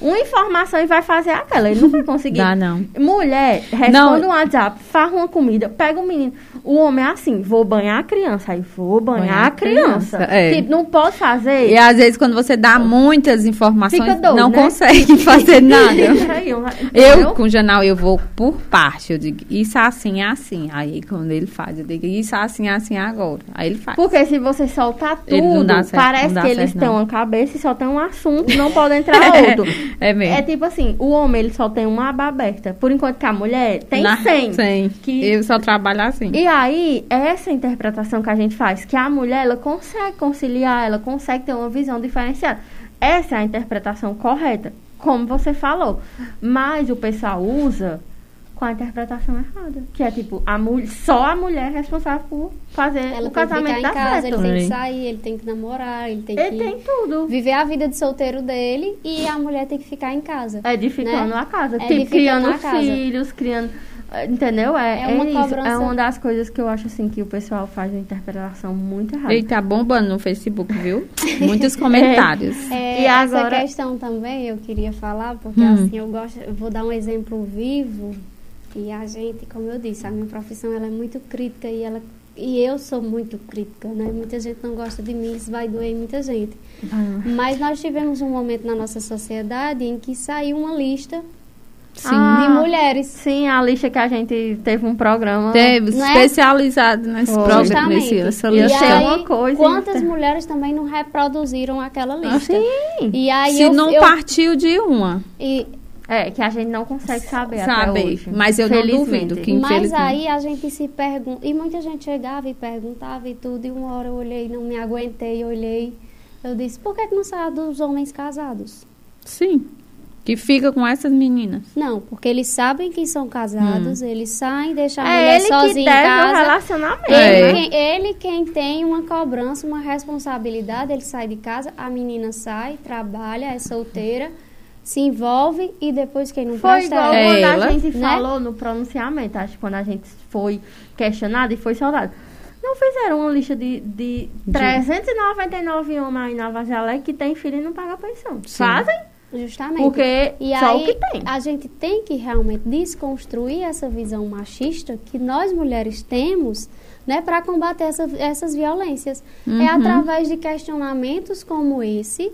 uma informação e vai fazer aquela. Ele não vai conseguir. Dá não. Mulher, responde Não. um WhatsApp, faz uma comida, pega o menino. O homem é assim, vou banhar a criança. Aí vou banhar, Banhar a criança. criança, é. Tipo, não pode fazer. E às vezes quando você dá muitas informações, doido, não né? consegue fazer nada. Peraí, eu- com o Janal, eu vou por parte. Eu digo, isso assim é assim. Aí, quando ele faz, eu digo, isso assim é assim agora. Aí ele faz. Porque se você soltar tudo, certo, parece que eles certo, têm não. uma cabeça e só tem um assunto, não pode entrar outro. É mesmo. É tipo assim, o homem ele só tem uma aba aberta, por enquanto que a mulher tem Na- 100. Sim. Que- Eu só trabalho assim. E aí, essa interpretação que a gente faz, que a mulher ela consegue conciliar, ela consegue ter uma visão diferenciada. Essa é a interpretação correta, como você falou. Mas o pessoal usa com a interpretação errada, que é tipo, a mulher, só a mulher é responsável por fazer Ela o casamento dar em casa, certo. ele tem que sair, ele tem que namorar, ele tem Ele que tem tudo. viver a vida de solteiro dele e a mulher tem que ficar em casa. Edificando né? a casa. Tipo, Edificando criando casa. filhos, criando. Entendeu? É, É uma é isso. É uma das coisas que eu acho assim que o pessoal faz uma interpretação muito errada. Ele tá bombando no Facebook, viu? Muitos comentários. É, E essa agora- questão também eu queria falar, porque Hum. assim, eu gosto, eu vou dar um exemplo vivo e a gente, como eu disse, a minha profissão ela é muito crítica e ela e eu sou muito crítica, né? Muita gente não gosta de mim, isso vai doer em muita gente. Ah, Mas nós tivemos um momento na nossa sociedade em que saiu uma lista Sim. Ah, de mulheres. Sim, a lixa que a gente teve um programa. Teve Não é? especializado nesse Foi. programa, nesse, nessa E E lista. aí- uma coisa quantas inter- mulheres também não reproduziram aquela lista? Sim. E aí Se eu, não eu, partiu de uma, e, É, que a gente não consegue saber até sabe? hoje. Mas eu não duvido que Mas aí a gente se pergunta. E muita gente chegava e perguntava e tudo. E uma hora eu olhei, não me aguentei, olhei. Eu disse, por que, que não sai dos homens casados? Sim. Que fica com essas meninas. Não, porque eles sabem que são casados, eles saem, deixam a É mulher ele que sozinha deve em o relacionamento. Ele, É. quem, ele quem tem uma cobrança, uma responsabilidade, ele sai de casa, a menina sai, trabalha, é solteira, se envolve e depois quem não Foi presta igual É quando ela, a gente né? falou no pronunciamento, acho que quando a gente foi questionado e foi soldado. Não fizeram uma lista de, de 399 homens aí na Vajalé que tem filho e não paga pensão. Fazem? Justamente. Porque E só aí, o que tem. a gente tem que realmente desconstruir essa visão machista que nós mulheres temos, né, para combater essa- essas violências. É Uhum. através de questionamentos como esse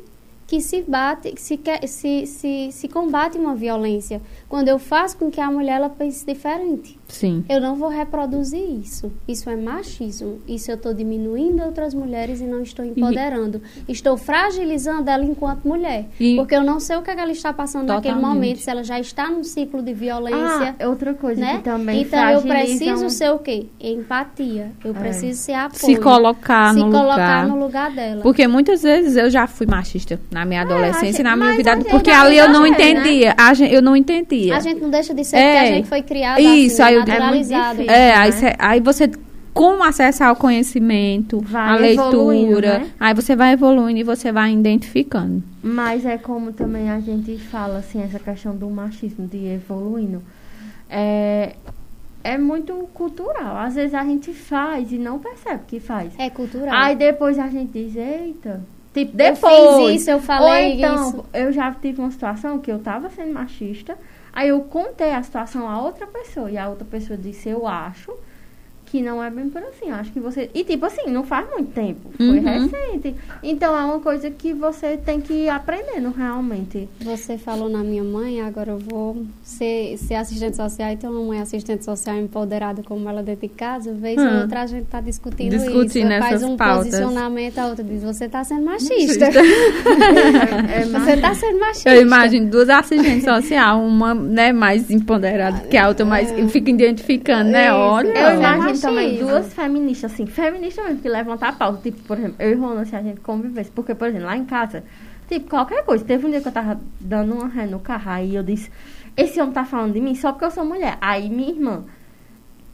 que se bate, que se, se, se, se combate uma violência. Quando eu faço com que a mulher ela pense diferente. Sim. Eu não vou reproduzir isso. Isso é machismo. Isso eu estou diminuindo outras mulheres e não estou empoderando. Estou fragilizando ela enquanto mulher. E- Porque eu não sei o que, é que ela está passando naquele Totalmente. momento, se ela já está num ciclo de violência. Ah, outra coisa né? que também então eu preciso ser o quê? Empatia. Eu preciso ser apoio. Se colocar se no colocar lugar. no lugar dela. Porque muitas vezes eu já fui machista na minha adolescência É, a e na minha mas vida. Porque ali eu não é, né? entendia. A gente, eu não entendia. A gente não deixa de ser É. porque a gente foi criada Isso, assim, aí eu naturalizado. É É, aí, né? cê- aí você, com acesso ao conhecimento, Vai a leitura, né? aí você vai evoluindo e você vai identificando. Mas é como também a gente fala, assim, essa questão do machismo, de evoluindo. É, é muito cultural. Às vezes a gente faz e não percebe que faz. É cultural. Aí depois a gente diz, eita. Tipo, Eu depois. fiz isso, eu falei Ou então, isso. eu já tive uma situação que eu tava sendo machista. Aí eu contei a situação a outra pessoa. E a outra pessoa disse, eu acho que não é bem por assim. Acho que você. E tipo assim, não faz muito tempo. Foi Uhum. recente. Então é uma coisa que você tem que ir aprendendo realmente. Você falou na minha mãe, agora eu vou ser, ser assistente social, então uma mãe assistente social empoderada como ela dentro de casa, vez ou Hum. outra a gente está discutindo, Discutindo isso. Faz um pautas. posicionamento, a outra diz, você está sendo machista. É, é você está sendo machista. Eu imagino duas assistentes sociais, uma né, mais empoderada que a outra, mais fica identificando, né? Isso. Olha. Eu imagino também machismo. duas feministas, assim, feministas mesmo, que levantam a pauta. Tipo, por exemplo, eu e Rona, se a gente convivesse. Porque, por exemplo, lá em casa, tipo, qualquer coisa. Teve um dia que eu tava dando uma ré no carro, aí eu disse, esse homem tá falando de mim só porque eu sou mulher. Aí minha irmã,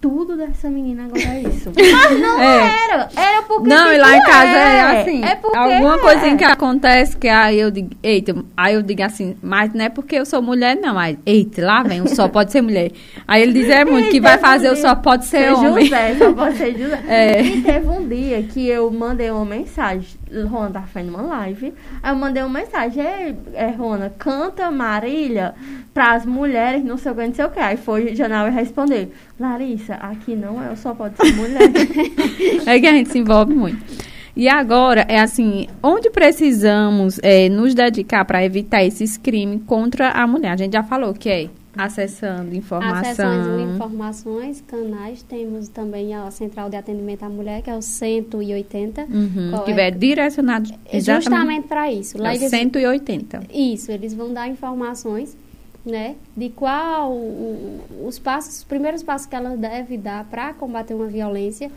tudo dessa menina agora é isso. Mas não É. era. Era porque. Não, e lá em tipo, casa é, assim. É porque. alguma é. coisa que acontece que aí eu digo, eita, aí eu digo assim, mas não é porque eu sou mulher, não, mas eita, lá vem, o só pode ser mulher. Aí ele diz é muito que vai um fazer o dia- só pode ser Ser homem. José, só pode ser José. É. E teve um dia que eu mandei uma mensagem Rona tá fazendo uma live. Aí eu mandei uma mensagem, Ei, é, Rona, canta Marília pras mulheres, não sei o que, não sei o que. Aí foi Janal responder, Larissa, aqui não é, só pode ser mulher. é que a gente se envolve muito. E agora, é assim, onde precisamos é, nos dedicar para evitar esses crimes contra a mulher? A gente já falou que é acessando informação. Acessando informações, canais. Temos também a Central de Atendimento à Mulher, que é o 180. Uhum, que é direcionado justamente para isso. Lá é eles, 180. Isso, eles vão dar informações né, de qual o, os passos, os primeiros passos que ela deve dar para combater uma violência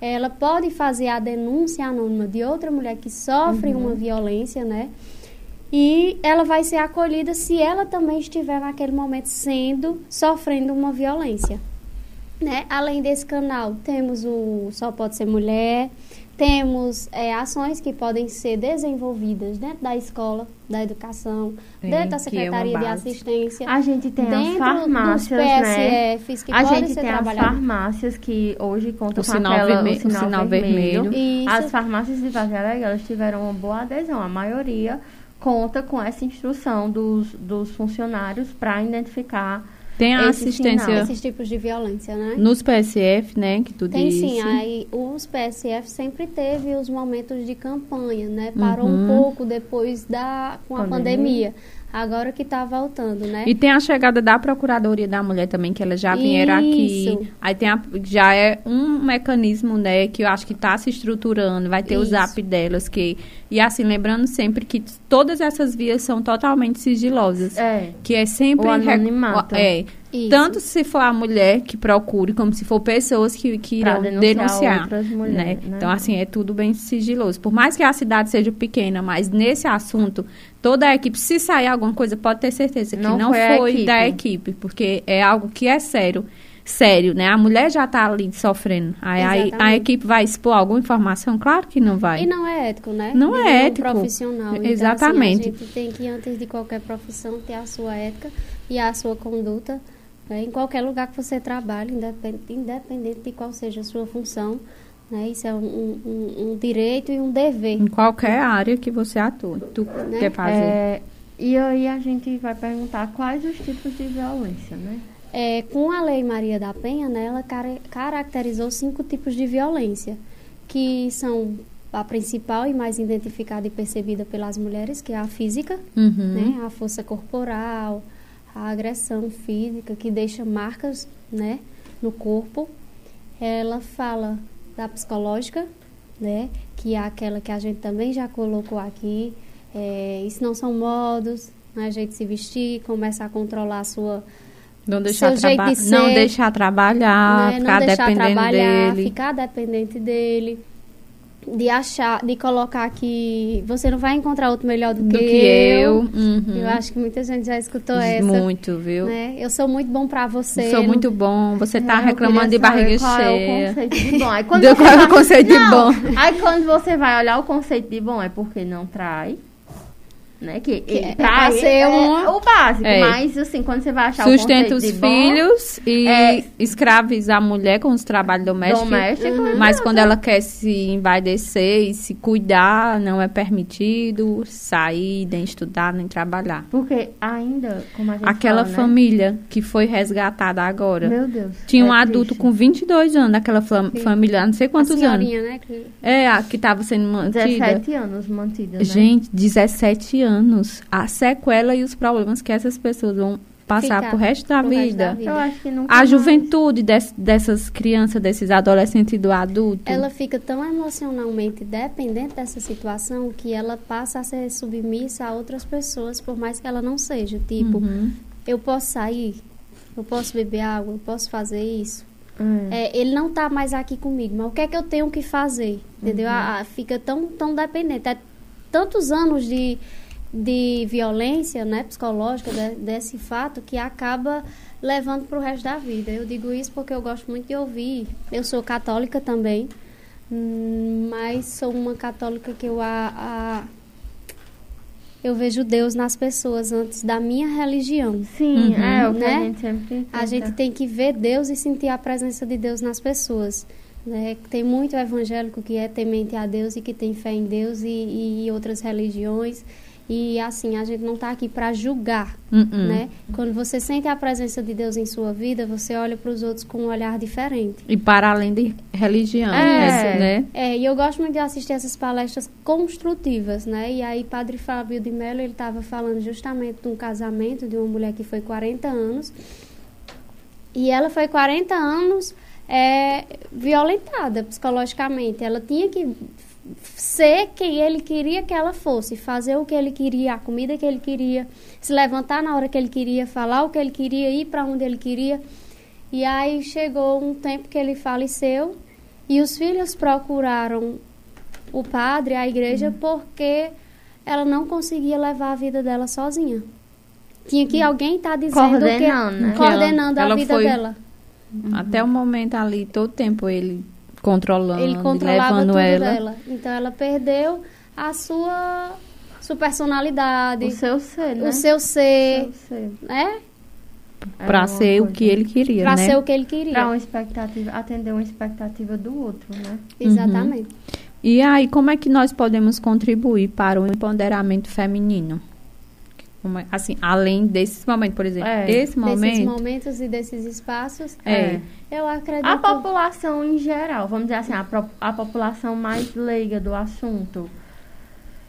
ela pode fazer a denúncia anônima de outra mulher que sofre uhum. uma violência, né? E ela vai ser acolhida se ela também estiver naquele momento sendo, sofrendo uma violência. Né? Além desse canal, temos o Só Pode Ser Mulher, temos é, ações que podem ser desenvolvidas dentro da escola, da educação, Sim, dentro da é Secretaria é de Assistência. A gente tem as farmácias, né? Que a gente tem as farmácias que hoje contam o com sinal aquela, vermelho, o sinal, o sinal vermelho. vermelho. As farmácias de Vazia elas tiveram uma boa adesão. A maioria conta com essa instrução dos, dos funcionários para identificar tem a assistência. Sinal. Esses tipos de violência, né? Nos PSF, né? Que tu Tem disse. sim. Aí, os PSF sempre teve os momentos de campanha, né? Parou uhum. um pouco depois da com a pandemia. pandemia. Agora que está voltando, né? E tem a chegada da Procuradoria da Mulher também, que elas já vieram Isso. aqui. Aí tem a, já é um mecanismo, né, que eu acho que está se estruturando. Vai ter Isso. o zap delas, que. E assim, lembrando sempre que todas essas vias são totalmente sigilosas. É. Que é sempre. O anonimato. É. Isso. Tanto se for a mulher que procure, como se for pessoas que, que irão denunciar. denunciar né? Né? Então, assim, é tudo bem sigiloso. Por mais que a cidade seja pequena, mas nesse assunto, toda a equipe, se sair alguma coisa, pode ter certeza que não, não foi, foi equipe. da equipe, porque é algo que é sério. Sério, né? A mulher já está ali sofrendo. Aí a, a, equipe vai expor alguma informação? Claro que não vai. E não é ético, né? Não de é ético. profissional. Então, Exatamente. Assim, a gente tem que, antes de qualquer profissão, ter a sua ética e a sua conduta né? Em qualquer lugar que você trabalhe, independente, independente de qual seja a sua função, né? Isso é um, um, um, direito e um dever. Em qualquer área que você atua, tu né? quer fazer. É, e aí a gente vai perguntar quais os tipos de violência, né? É, com a Lei Maria da Penha, né, ela car caracterizou cinco tipos de violência, que são a principal e mais identificada e percebida pelas mulheres, que é a física, uhum. né, a força corporal, a agressão física que deixa marcas, né, no corpo. Ela fala da psicológica, né, que é aquela que a gente também já colocou aqui. É, isso não são modos, né, a gente se vestir, começar a controlar a sua não deixar, traba de ser, não deixar trabalhar, né, ficar deixar dependente trabalhar, dele. Ficar dependente dele de achar, de colocar que você não vai encontrar outro melhor do, do que, que, eu. Eu. Uhum. eu acho que muita gente já escutou essa. Muito, viu? Né? Eu sou muito bom para você. Eu sou muito bom. Você tá reclamando de barriga qual cheia. É o conceito de bom? Aí quando qual é o conceito não. de bom? Aí quando você vai olhar o conceito de bom é porque não trai né? Que, que é, pra ser é o básico, é. mas assim, quando você vai achar Sustenta o os filhos bom, e é, escraviza a mulher com os trabalhos domésticos. Doméstico, uhum. Mas quando ela quer se envaidecer e se cuidar, não é permitido sair, nem estudar, nem trabalhar. Porque ainda, como a gente Aquela fala, né? família né? que foi resgatada agora. Meu Deus. Tinha um é adulto triste. com 22 anos, aquela família, não sei quantos anos. Né, que... É, a que estava sendo mantida. 17 anos mantida, né? Gente, 17 anos anos a sequela e os problemas que essas pessoas vão passar Ficar pro resto da, vida. Resto da vida. Eu acho que nunca a mais. juventude des, dessas crianças, desses adolescentes e do adulto. Ela fica tão emocionalmente dependente dessa situação que ela passa a ser submissa a outras pessoas, por mais que ela não seja. Tipo, uhum. eu posso sair, eu posso beber água, eu posso fazer isso. Hum. É, ele não está mais aqui comigo, mas o que é que eu tenho que fazer? Entendeu? Uhum. A, a, fica tão, tão dependente. É tantos anos de de violência né, psicológica de, desse fato que acaba levando para o resto da vida. Eu digo isso porque eu gosto muito de ouvir. Eu sou católica também, hum, mas sou uma católica que eu a, a eu vejo Deus nas pessoas antes da minha religião. Sim, uhum, é o que né? a gente sempre A gente tem que ver Deus e sentir a presença de Deus nas pessoas. Né? Tem muito evangélico que é temente a Deus e que tem fé em Deus e, e outras religiões. E assim, a gente não está aqui para julgar, Uh -uh. né? Quando você sente a presença de Deus em sua vida, você olha para os outros com um olhar diferente. E para além de religião, É. né? É, e eu gosto muito de assistir essas palestras construtivas, né? E aí, Padre Fábio de Mello, ele estava falando justamente de um casamento de uma mulher que foi 40 anos. E ela foi 40 anos é, violentada psicologicamente. Ela tinha que ser quem ele queria que ela fosse, fazer o que ele queria, a comida que ele queria, se levantar na hora que ele queria, falar o que ele queria, ir para onde ele queria. E aí chegou um tempo que ele faleceu e os filhos procuraram o padre, a igreja, porque ela não conseguia levar a vida dela sozinha. Tinha que alguém estar dizendo Coordenando, que, né? coordenando Que ela- a ela vida foi- dela. Até o momento ali, todo tempo ele controlando, Ele controlava levando tudo ela. dela. Então ela perdeu a sua sua personalidade, O seu ser, né? o seu ser, O seu ser. né? É Pra uma ser o coisa. que ele queria, Pra né? ser o que ele queria. Pra uma expectativa, atender uma expectativa do outro, né? Exatamente. E aí, como é que nós podemos contribuir para o empoderamento feminino? Como é- assim, além desses momentos, por exemplo, É. esse momento, Desses momentos e desses espaços, é, eu acredito. A população em geral, vamos dizer assim, a, pro- a população mais leiga do assunto.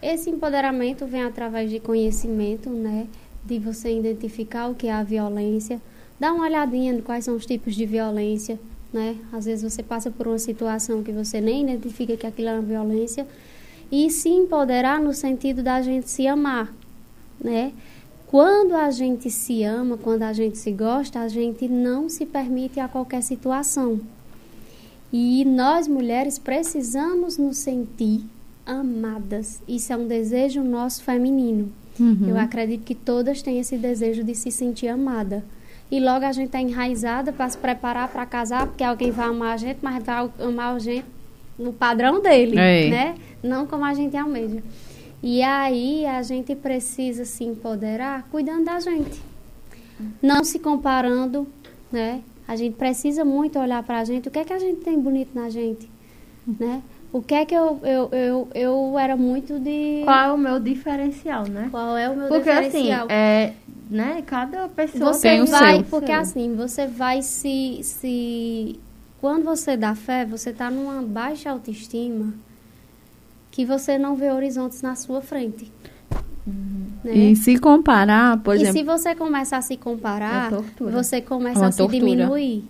Esse empoderamento vem através de conhecimento, né? De você identificar o que é a violência, dar uma olhadinha em quais são os tipos de violência, né? Às vezes você passa por uma situação que você nem identifica que aquilo é uma violência e se empoderar no sentido da gente se amar, né? Quando a gente se ama, quando a gente se gosta, a gente não se permite a qualquer situação. E nós mulheres precisamos nos sentir amadas. Isso é um desejo nosso feminino. Uhum. Eu acredito que todas têm esse desejo de se sentir amada. E logo a gente está enraizada para se preparar para casar, porque alguém vai amar a gente, mas vai amar a gente no padrão dele, É. né? Não como a gente almeja. E aí a gente precisa se empoderar cuidando da gente. Não se comparando, né? A gente precisa muito olhar para a gente. O que é que a gente tem bonito na gente, né? O que é que eu... Eu, eu, eu era muito de... Qual é o meu diferencial, né? Qual é o meu Porque assim, diferencial? é, né, cada pessoa Você tem o vai, seu. porque Seu. assim, você vai se, se. Quando você dá fé, você está numa baixa autoestima que você não vê horizontes na sua frente. Né? E se comparar, por e exemplo, se você começar a se comparar, É você começa É uma a se tortura. diminuir,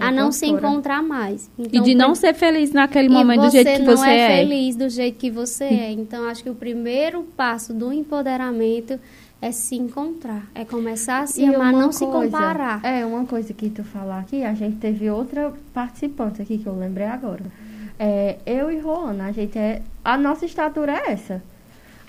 É a não se encontrar mais. e Então, de não ser feliz naquele e momento do você jeito que não você é, é. feliz do jeito que você é. Então, acho que o primeiro passo do empoderamento é se encontrar, é começar a se E amar, não se coisa- comparar. É, uma coisa que tu falar aqui, a gente teve outra participante aqui que eu lembrei agora. É, eu e Roana, a gente é. A nossa estatura é essa.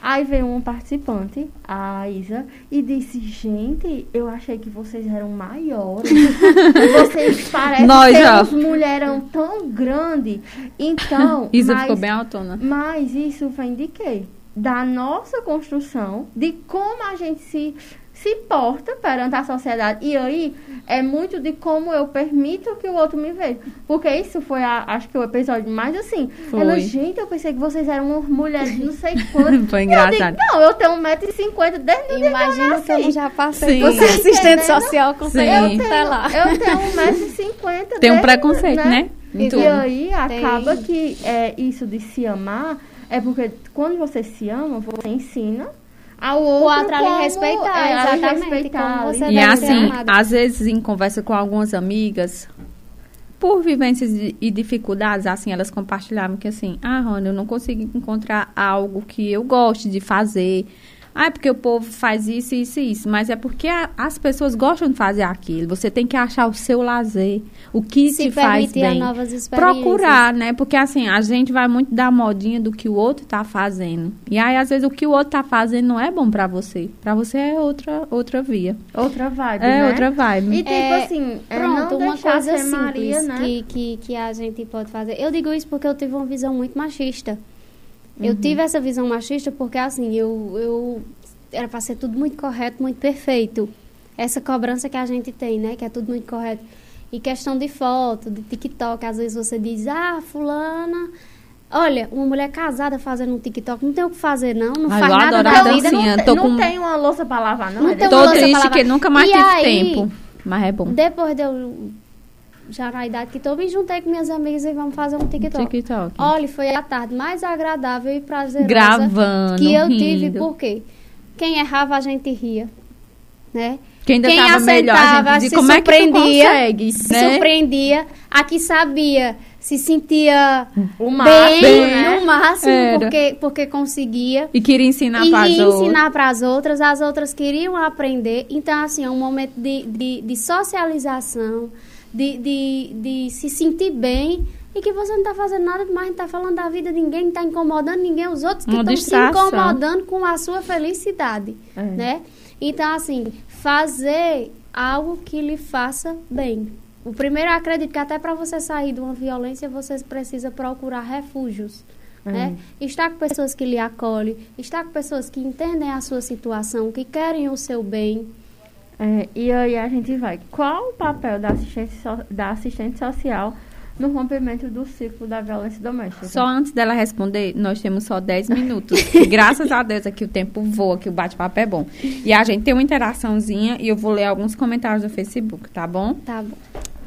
Aí veio uma participante, a Isa, e disse, gente, eu achei que vocês eram maiores. vocês parecem Nós ter uns mulherão tão grande. Então, Isa mas- ficou bem autona. mas isso vem de quê? Da nossa construção, de como a gente se, se porta perante a sociedade. E aí é muito de como eu permito que o outro me veja. Porque isso foi, a- acho que o episódio mais assim. Foi. Ela, gente, eu pensei que vocês eram uma mulher de não sei quanto. Foi Eu engraçado. digo, não, eu tenho 1,50m desde o dia que eu Imagina que eu já passei Sim. por ser Você assistente entendendo? social com Sim. Eu sei lá. eu tenho 1,50m. Tem um preconceito, né? Em E tudo. aí acaba Tem. que é, isso de se amar é porque quando você se ama, você ensina ao outro outro a lhe como, respeitar, é, exatamente, respeitar, como E assim, às vezes em conversa com algumas amigas, por vivências e e dificuldades, assim, elas compartilhavam que assim, ah, Rony, eu não consigo encontrar algo que eu goste de fazer. Ah, é porque o povo faz isso, isso e isso. Mas é porque a- as pessoas gostam de fazer aquilo. Você tem que achar o seu lazer, o que se te faz bem. novas experiências. Procurar, né? Porque assim, a gente vai muito da modinha do que o outro tá fazendo. E aí, às vezes, o que o outro tá fazendo não é bom pra você. Pra você é outra, outra via. outra vibe, É né? outra vibe. E tipo É, assim, é Pronto, uma coisa simples Maria, né? que, que, que a gente pode fazer. Eu digo isso porque eu tive uma visão muito machista. Uhum. Eu tive essa visão machista porque, assim, eu, eu era para ser tudo muito correto, muito perfeito. Essa cobrança que a gente tem, né? Que é tudo muito correto. E questão de foto, de TikTok, às vezes você diz, ah, fulana. Olha, uma mulher casada fazendo um TikTok, não tem o que fazer, não. Não Ah, faz nada da vida. dancinha. não, não com- tem uma louça pra lavar, não. Não é Tô triste que nunca mais E tive aí- tempo. Mas é bom. Depois de eu, já na idade que tô, me juntei com minhas amigas e vamos fazer um TikTok. TikTok. Olha, foi a tarde mais agradável e prazerosa Gravando, que eu tive, rindo. por quê? Quem errava, a gente ria, né? Quem ainda Quem tava melhor, se como é surpreendia, consegue, Se né? surpreendia. A que sabia, se sentia O bem, máximo, né? no máximo, Era. porque, porque conseguia. E queria ensinar para ia outras. ensinar para as outras, as outras queriam aprender. Então, assim, é um momento de, de, de socialização, de, de, de se sentir bem e que você não está fazendo nada demais, não está falando da vida de ninguém, não está incomodando ninguém, os outros que estão se incomodando com a sua felicidade, É. né? Então, assim, fazer algo que lhe faça bem. O primeiro, eu acredito que até para você sair de uma violência, você precisa procurar refúgios. Né? Estar com pessoas que lhe acolhem, estar com pessoas que entendem a sua situação, que querem o seu bem. É, e aí a gente vai. Qual o papel da assistente, so- da assistente social no rompimento do ciclo da violência doméstica? Só antes dela responder, nós temos só 10 minutos. Graças a Deus aqui o tempo voa, que o bate-papo é bom. E a gente tem uma interaçãozinha e eu vou ler alguns comentários do Facebook, tá bom? Tá bom.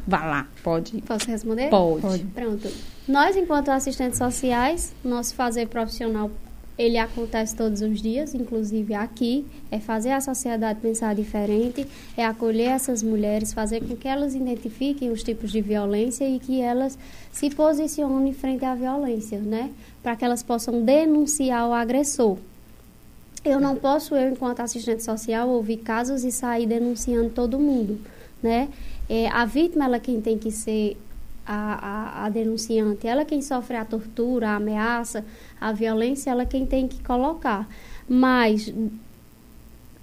Vá lá, pode. Posso responder? Pode. Pronto. Nós, enquanto assistentes sociais, nosso fazer profissional, ele acontece todos os dias, inclusive aqui, é fazer a sociedade pensar diferente, é acolher essas mulheres, fazer com que elas identifiquem os tipos de violência e que elas se posicionem frente à violência, né? Para que elas possam denunciar o agressor. Eu não posso, eu, enquanto assistente social, ouvir casos e sair denunciando todo mundo, né? É, a vítima, ela quem tem que ser a, a, a denunciante, ela quem sofre a tortura, a ameaça, a violência, ela quem tem que colocar. Mas,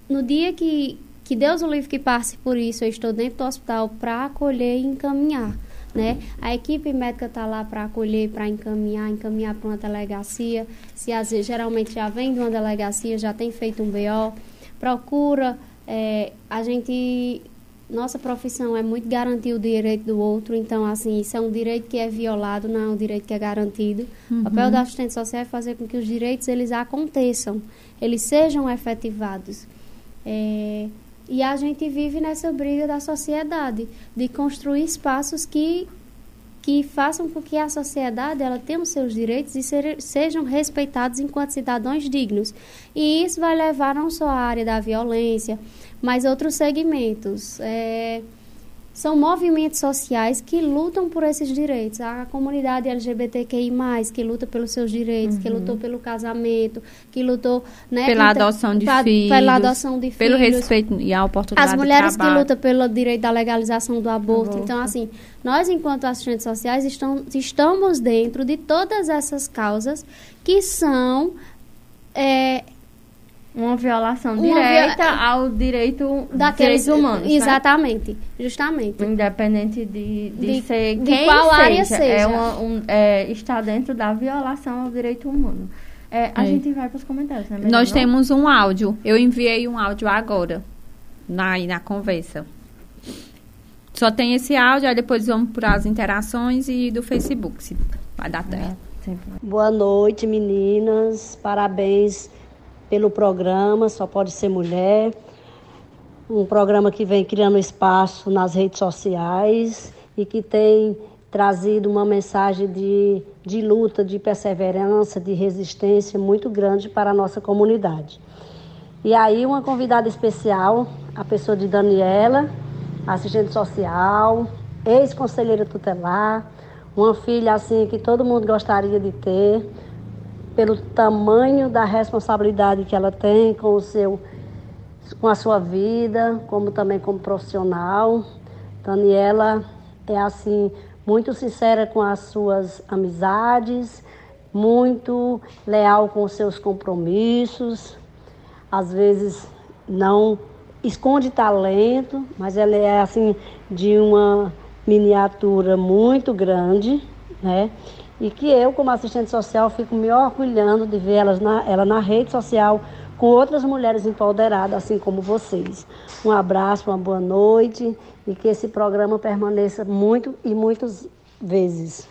no dia que, que Deus o livre que passe por isso, eu estou dentro do hospital para acolher e encaminhar. Né? A equipe médica está lá para acolher, para encaminhar, encaminhar para uma delegacia. Se às vezes, geralmente já vem de uma delegacia, já tem feito um BO, procura. é, a gente, nossa profissão é muito garantir o direito do outro, então assim isso é um direito que é violado, não é um direito que é garantido. O papel do assistente social é fazer com que os direitos eles aconteçam, eles sejam efetivados. É, e a gente vive nessa briga da sociedade, de construir espaços que, que façam com que a sociedade ela tenha os seus direitos e ser, sejam respeitados enquanto cidadãos dignos. E isso vai levar não só à área da violência, mas outros segmentos. É, são movimentos sociais que lutam por esses direitos. A comunidade LGBTQI+, que luta pelos seus direitos, que lutou pelo casamento, que lutou... Né, Pela adoção de pra- filhos. Pela adoção de Pelo filhos. respeito e a oportunidade As mulheres que lutam pelo direito da legalização do aborto. Aborto. Então, assim, nós, enquanto assistentes sociais, estão, estamos dentro de todas essas causas que são é, Uma violação Uma direta viola- ao direito daqueles direitos humanos. né? Exatamente, justamente. Independente de, de, De- ser de quem qual seja, área É seja. uma, um, é, está dentro da violação ao direito humano. É, a É. gente vai para os comentários, né? Nós Não? temos um áudio. Eu enviei um áudio agora, na, na conversa. Só tem esse áudio, aí depois vamos para as interações e do Facebook, se vai dar tempo. Sempre. Boa noite, meninas. Parabéns pelo programa Só Pode Ser Mulher. Um programa que vem criando espaço nas redes sociais e que tem trazido uma mensagem de, de luta, de perseverança, de resistência muito grande para a nossa comunidade. E aí, uma convidada especial, a pessoa de Daniela, assistente social, ex-conselheira tutelar, uma filha assim que todo mundo gostaria de ter, pelo tamanho da responsabilidade que ela tem com o seu com a sua vida, como também como profissional. Daniela é assim muito sincera com as suas amizades, muito leal com os seus compromissos. Às vezes não esconde talento, mas ela é assim de uma miniatura muito grande, né? E que eu, como assistente social, fico me orgulhando de ver elas na, ela na rede social com outras mulheres empoderadas, assim como vocês. Um abraço, uma boa noite e que esse programa permaneça muito e muitas vezes.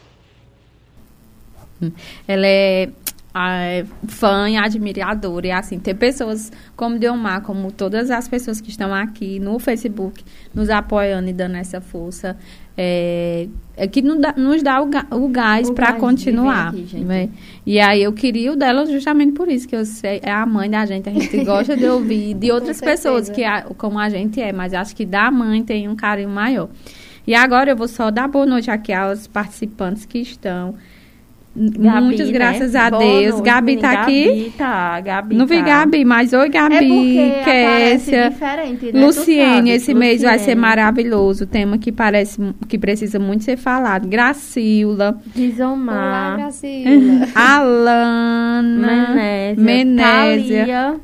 Ela é é, fã e admiradora. E assim, ter pessoas como Deomar, como todas as pessoas que estão aqui no Facebook, nos apoiando e dando essa força, é, é que nos dá, nos dá o, o gás para continuar. Aqui, né? E aí eu queria o dela justamente por isso, que eu sei, é a mãe da gente, a gente gosta de ouvir de outras pessoas que como a gente é, mas acho que da mãe tem um carinho maior. E agora eu vou só dar boa noite aqui aos participantes que estão. Gabi, Muitas né? graças a Boa Deus. Noite, Gabi tá aqui. Gabi tá, Gabi Não vi tá. Gabi, mas oi Gabi, é Kécia, né? Luciene, esse Luciene. mês vai ser maravilhoso. Tema que parece que precisa muito ser falado. Gracila. Rizomar. Olá, Gracila. Alana. Menésia. Menésia.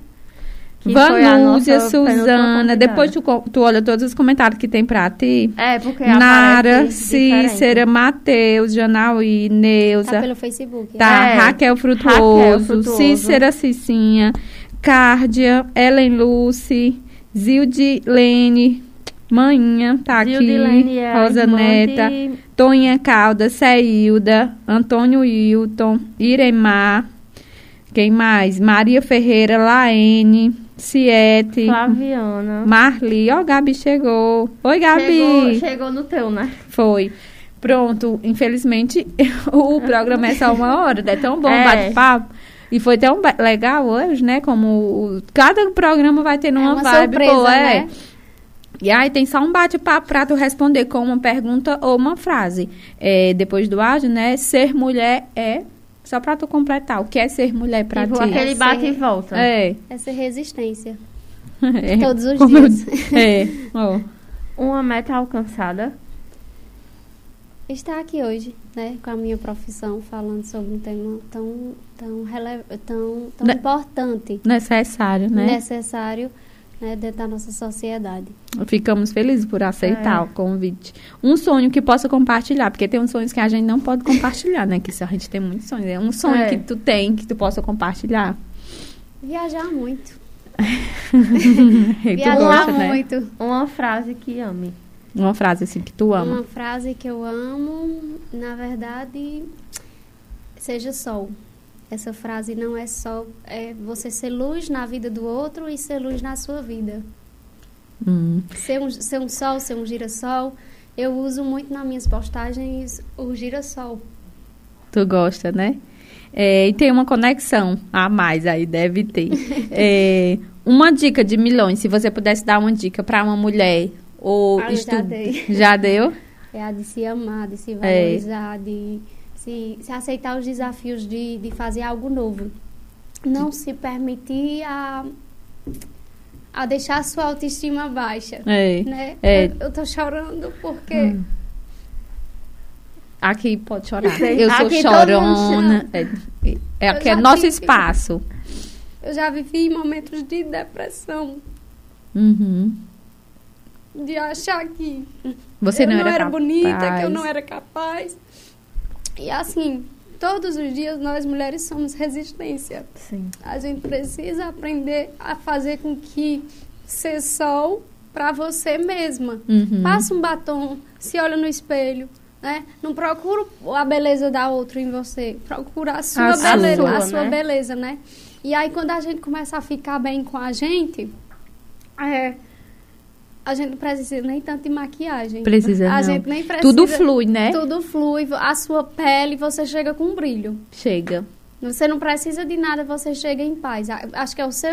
Vanúzia, Suzana. Depois tu, tu olha todos os comentários que tem pra ti. É, porque Nara, Cícera, Matheus, Janauí, Neuza. Tá pelo Facebook. Tá, é. Raquel, Frutuoso, Raquel Frutuoso, Cícera Cicinha, Cárdia, Ellen Lucy, Zilde Lene, Manhinha, tá Zilde aqui. É Rosa Neta, de... Toninha Calda, Ceilda, Antônio Hilton, Iremar. Quem mais? Maria Ferreira, Laene. Ciete. Flaviana. Marli. Ó, oh, Gabi chegou. Oi, Gabi. Chegou, chegou no teu, né? Foi. Pronto, infelizmente o programa é só uma hora, é tão bom, é. bate-papo. E foi tão legal hoje, né? Como cada programa vai ter uma, é uma vibe surpresa, boa, é. Né? E aí tem só um bate-papo para tu responder com uma pergunta ou uma frase. É, depois do áudio, né? Ser mulher é só para tu completar, o que é ser mulher para ti? aquele bate e volta. É. É ser resistência. É. Todos os Como dias. Eu... É. Oh. Uma meta alcançada? Estar aqui hoje, né, com a minha profissão, falando sobre um tema tão, tão, rele... tão, tão ne importante. Necessário, né? Necessário né, dentro da nossa sociedade. Ficamos felizes por aceitar é. o convite. Um sonho que possa compartilhar, porque tem uns sonhos que a gente não pode compartilhar, né? Que a gente tem muitos sonhos. É um sonho é. que tu tem, que tu possa compartilhar. Viajar muito. Viajar gosta, né? muito. Né? Uma frase que ame. Uma frase assim que tu ama. Uma frase que eu amo, na verdade, seja sol. Essa frase não é só é você ser luz na vida do outro e ser luz na sua vida. Hum. Ser, um, ser um sol, ser um girassol. Eu uso muito nas minhas postagens o girassol. Tu gosta, né? É, e tem uma conexão a mais aí, deve ter. é, uma dica de milhões, se você pudesse dar uma dica para uma mulher ou ah, estu... já, dei. já deu? É a de se amar, de se é. valorizar, é. de se, se aceitar os desafios de, de fazer algo novo. Não se permitir a, a deixar a sua autoestima baixa. É, né? é. Eu, eu tô chorando porque. Hum. Aqui pode chorar. Eu sou aqui chorona. É, é aqui é nosso vivi, espaço. Eu já vivi momentos de depressão. Uhum. De achar que Você eu não, não era, era bonita, que eu não era capaz. E assim, todos os dias nós mulheres somos resistência. Sim. A gente precisa aprender a fazer com que ser sol para você mesma. Uhum. Passa um batom, se olha no espelho, né? Não procura a beleza da outra em você, procura a sua a beleza, sua, a sua né? beleza, né? E aí quando a gente começa a ficar bem com a gente, é, a gente não precisa nem tanto de maquiagem. Precisa A não. gente nem precisa. Tudo flui, né? Tudo flui. A sua pele, você chega com brilho. Chega. Você não precisa de nada, você chega em paz. Acho que é o seu,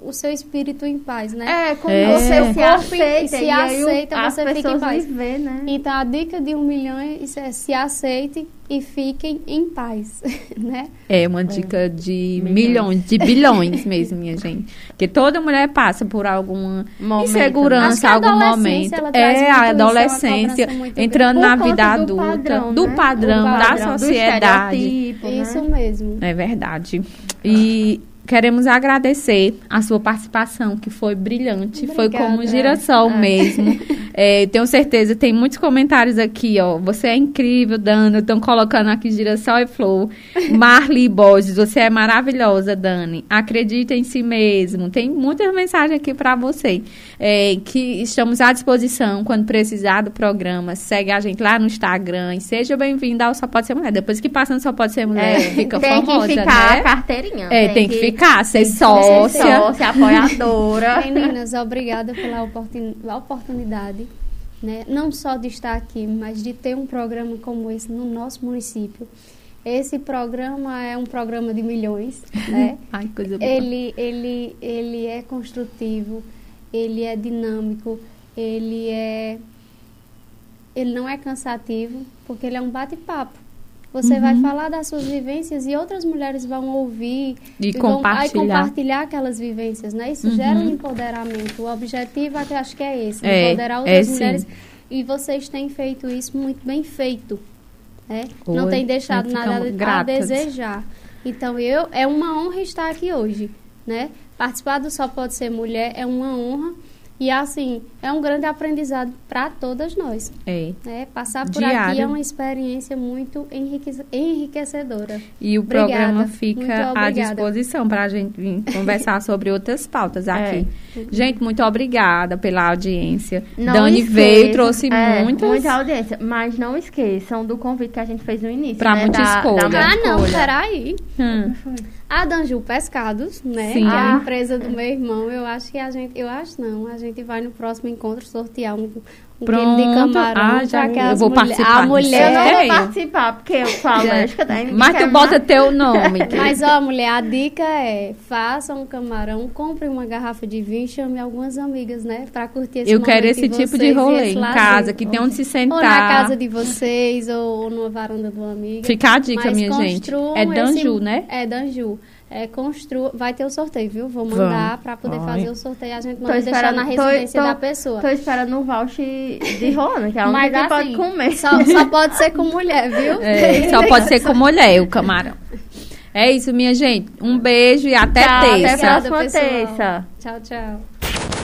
o seu espírito em paz, né? É, quando é. você se aceita, se aceita você fica em paz. Vê, né? Então, a dica de um milhão é se aceite e fiquem em paz, né? É uma dica é. de milhões. milhões. de bilhões mesmo, minha gente. Porque toda mulher passa por alguma momento, insegurança, algum momento. É a adolescência, entrando na vida adulta, padrão, do, né? padrão, da sociedade. Né? Isso mesmo. É verdade. E queremos agradecer a sua participação, que foi brilhante, Obrigada. foi como um girassol é. mesmo. É, tenho certeza, tem muitos comentários aqui, ó. Você é incrível, Dani. Estão colocando aqui Girassol e Flor. Marli Borges, você é maravilhosa, Dani. Acredita em si mesmo. Tem muitas mensagens aqui para você. É, que estamos à disposição quando precisar do programa. Segue a gente lá no Instagram. E seja bem-vinda ao Só Pode Ser Mulher. Depois que passa no Só Pode Ser Mulher, fica tem famosa, que ficar né? a carteirinha. É, tem, que ficar, ser Ser sócia. sócia, apoiadora. Meninas, obrigada pela oportun- oportunidade, né? não só de estar aqui, mas de ter um programa como esse no nosso município. Esse programa é um programa de milhões, né? Ai, coisa boa. ele, ele, ele é construtivo, ele é dinâmico, ele é ele não é cansativo, porque ele é um bate-papo. Você Uhum. vai falar das suas vivências e outras mulheres vão ouvir E vão vai compartilhar. compartilhar aquelas vivências, né? Isso gera um empoderamento. O objetivo até acho que é esse, É, empoderar é outras sim. mulheres. E vocês têm feito isso muito bem feito, né? Não Oi, tem deixado nada a gratas. desejar. Então, eu é uma honra estar aqui hoje, né? Participar do Só Pode Ser Mulher é uma honra e assim, é um grande aprendizado para todas nós. É. Né? Passar por aqui Diário. é uma experiência muito enriquece- enriquecedora. E o Obrigada, programa fica à disposição para a gente vir conversar sobre outras pautas aqui. É. Gente, muito obrigada pela audiência. Não Dani esqueçam- veio, trouxe é, muitas. Muita audiência. Mas não esqueçam do convite que a gente fez no início. Pra né, muita da- escolha. da Ah, não, peraí. Hum. A Danju Pescados, né? Sim. É Ah. a empresa do meu irmão. Eu acho que a gente. Eu acho não. A gente vai no próximo encontro sortear um, Pronto. camarão. Ah, já eu vou mulher- participar A mulher. Não vou participar, porque eu da Mas tu bota teu nome. Mas, ó, mulher, a dica é: faça um camarão, compre uma garrafa de vinho e chame algumas amigas, né? Pra curtir esse Eu quero esse tipo de rolê em casa, que tem onde se sentar. Ou na casa de vocês, ou, ou numa varanda de uma amiga. Fica a dica, Mas minha gente. É Danju, esse- né? É Danju. É, construa, vai ter o sorteio, viu? Vou mandar pra poder Ai. fazer o sorteio. A gente Tô manda deixar na tô- residência tô- da pessoa. Tô esperando um voucher de Rona, que é a única Mas que assim, pode comer. Só, só pode ser com mulher, viu? É, só pode ser com mulher o camarão. É isso, minha gente. Um beijo e até Tchau, terça. até a próxima terça. Tchau, tchau.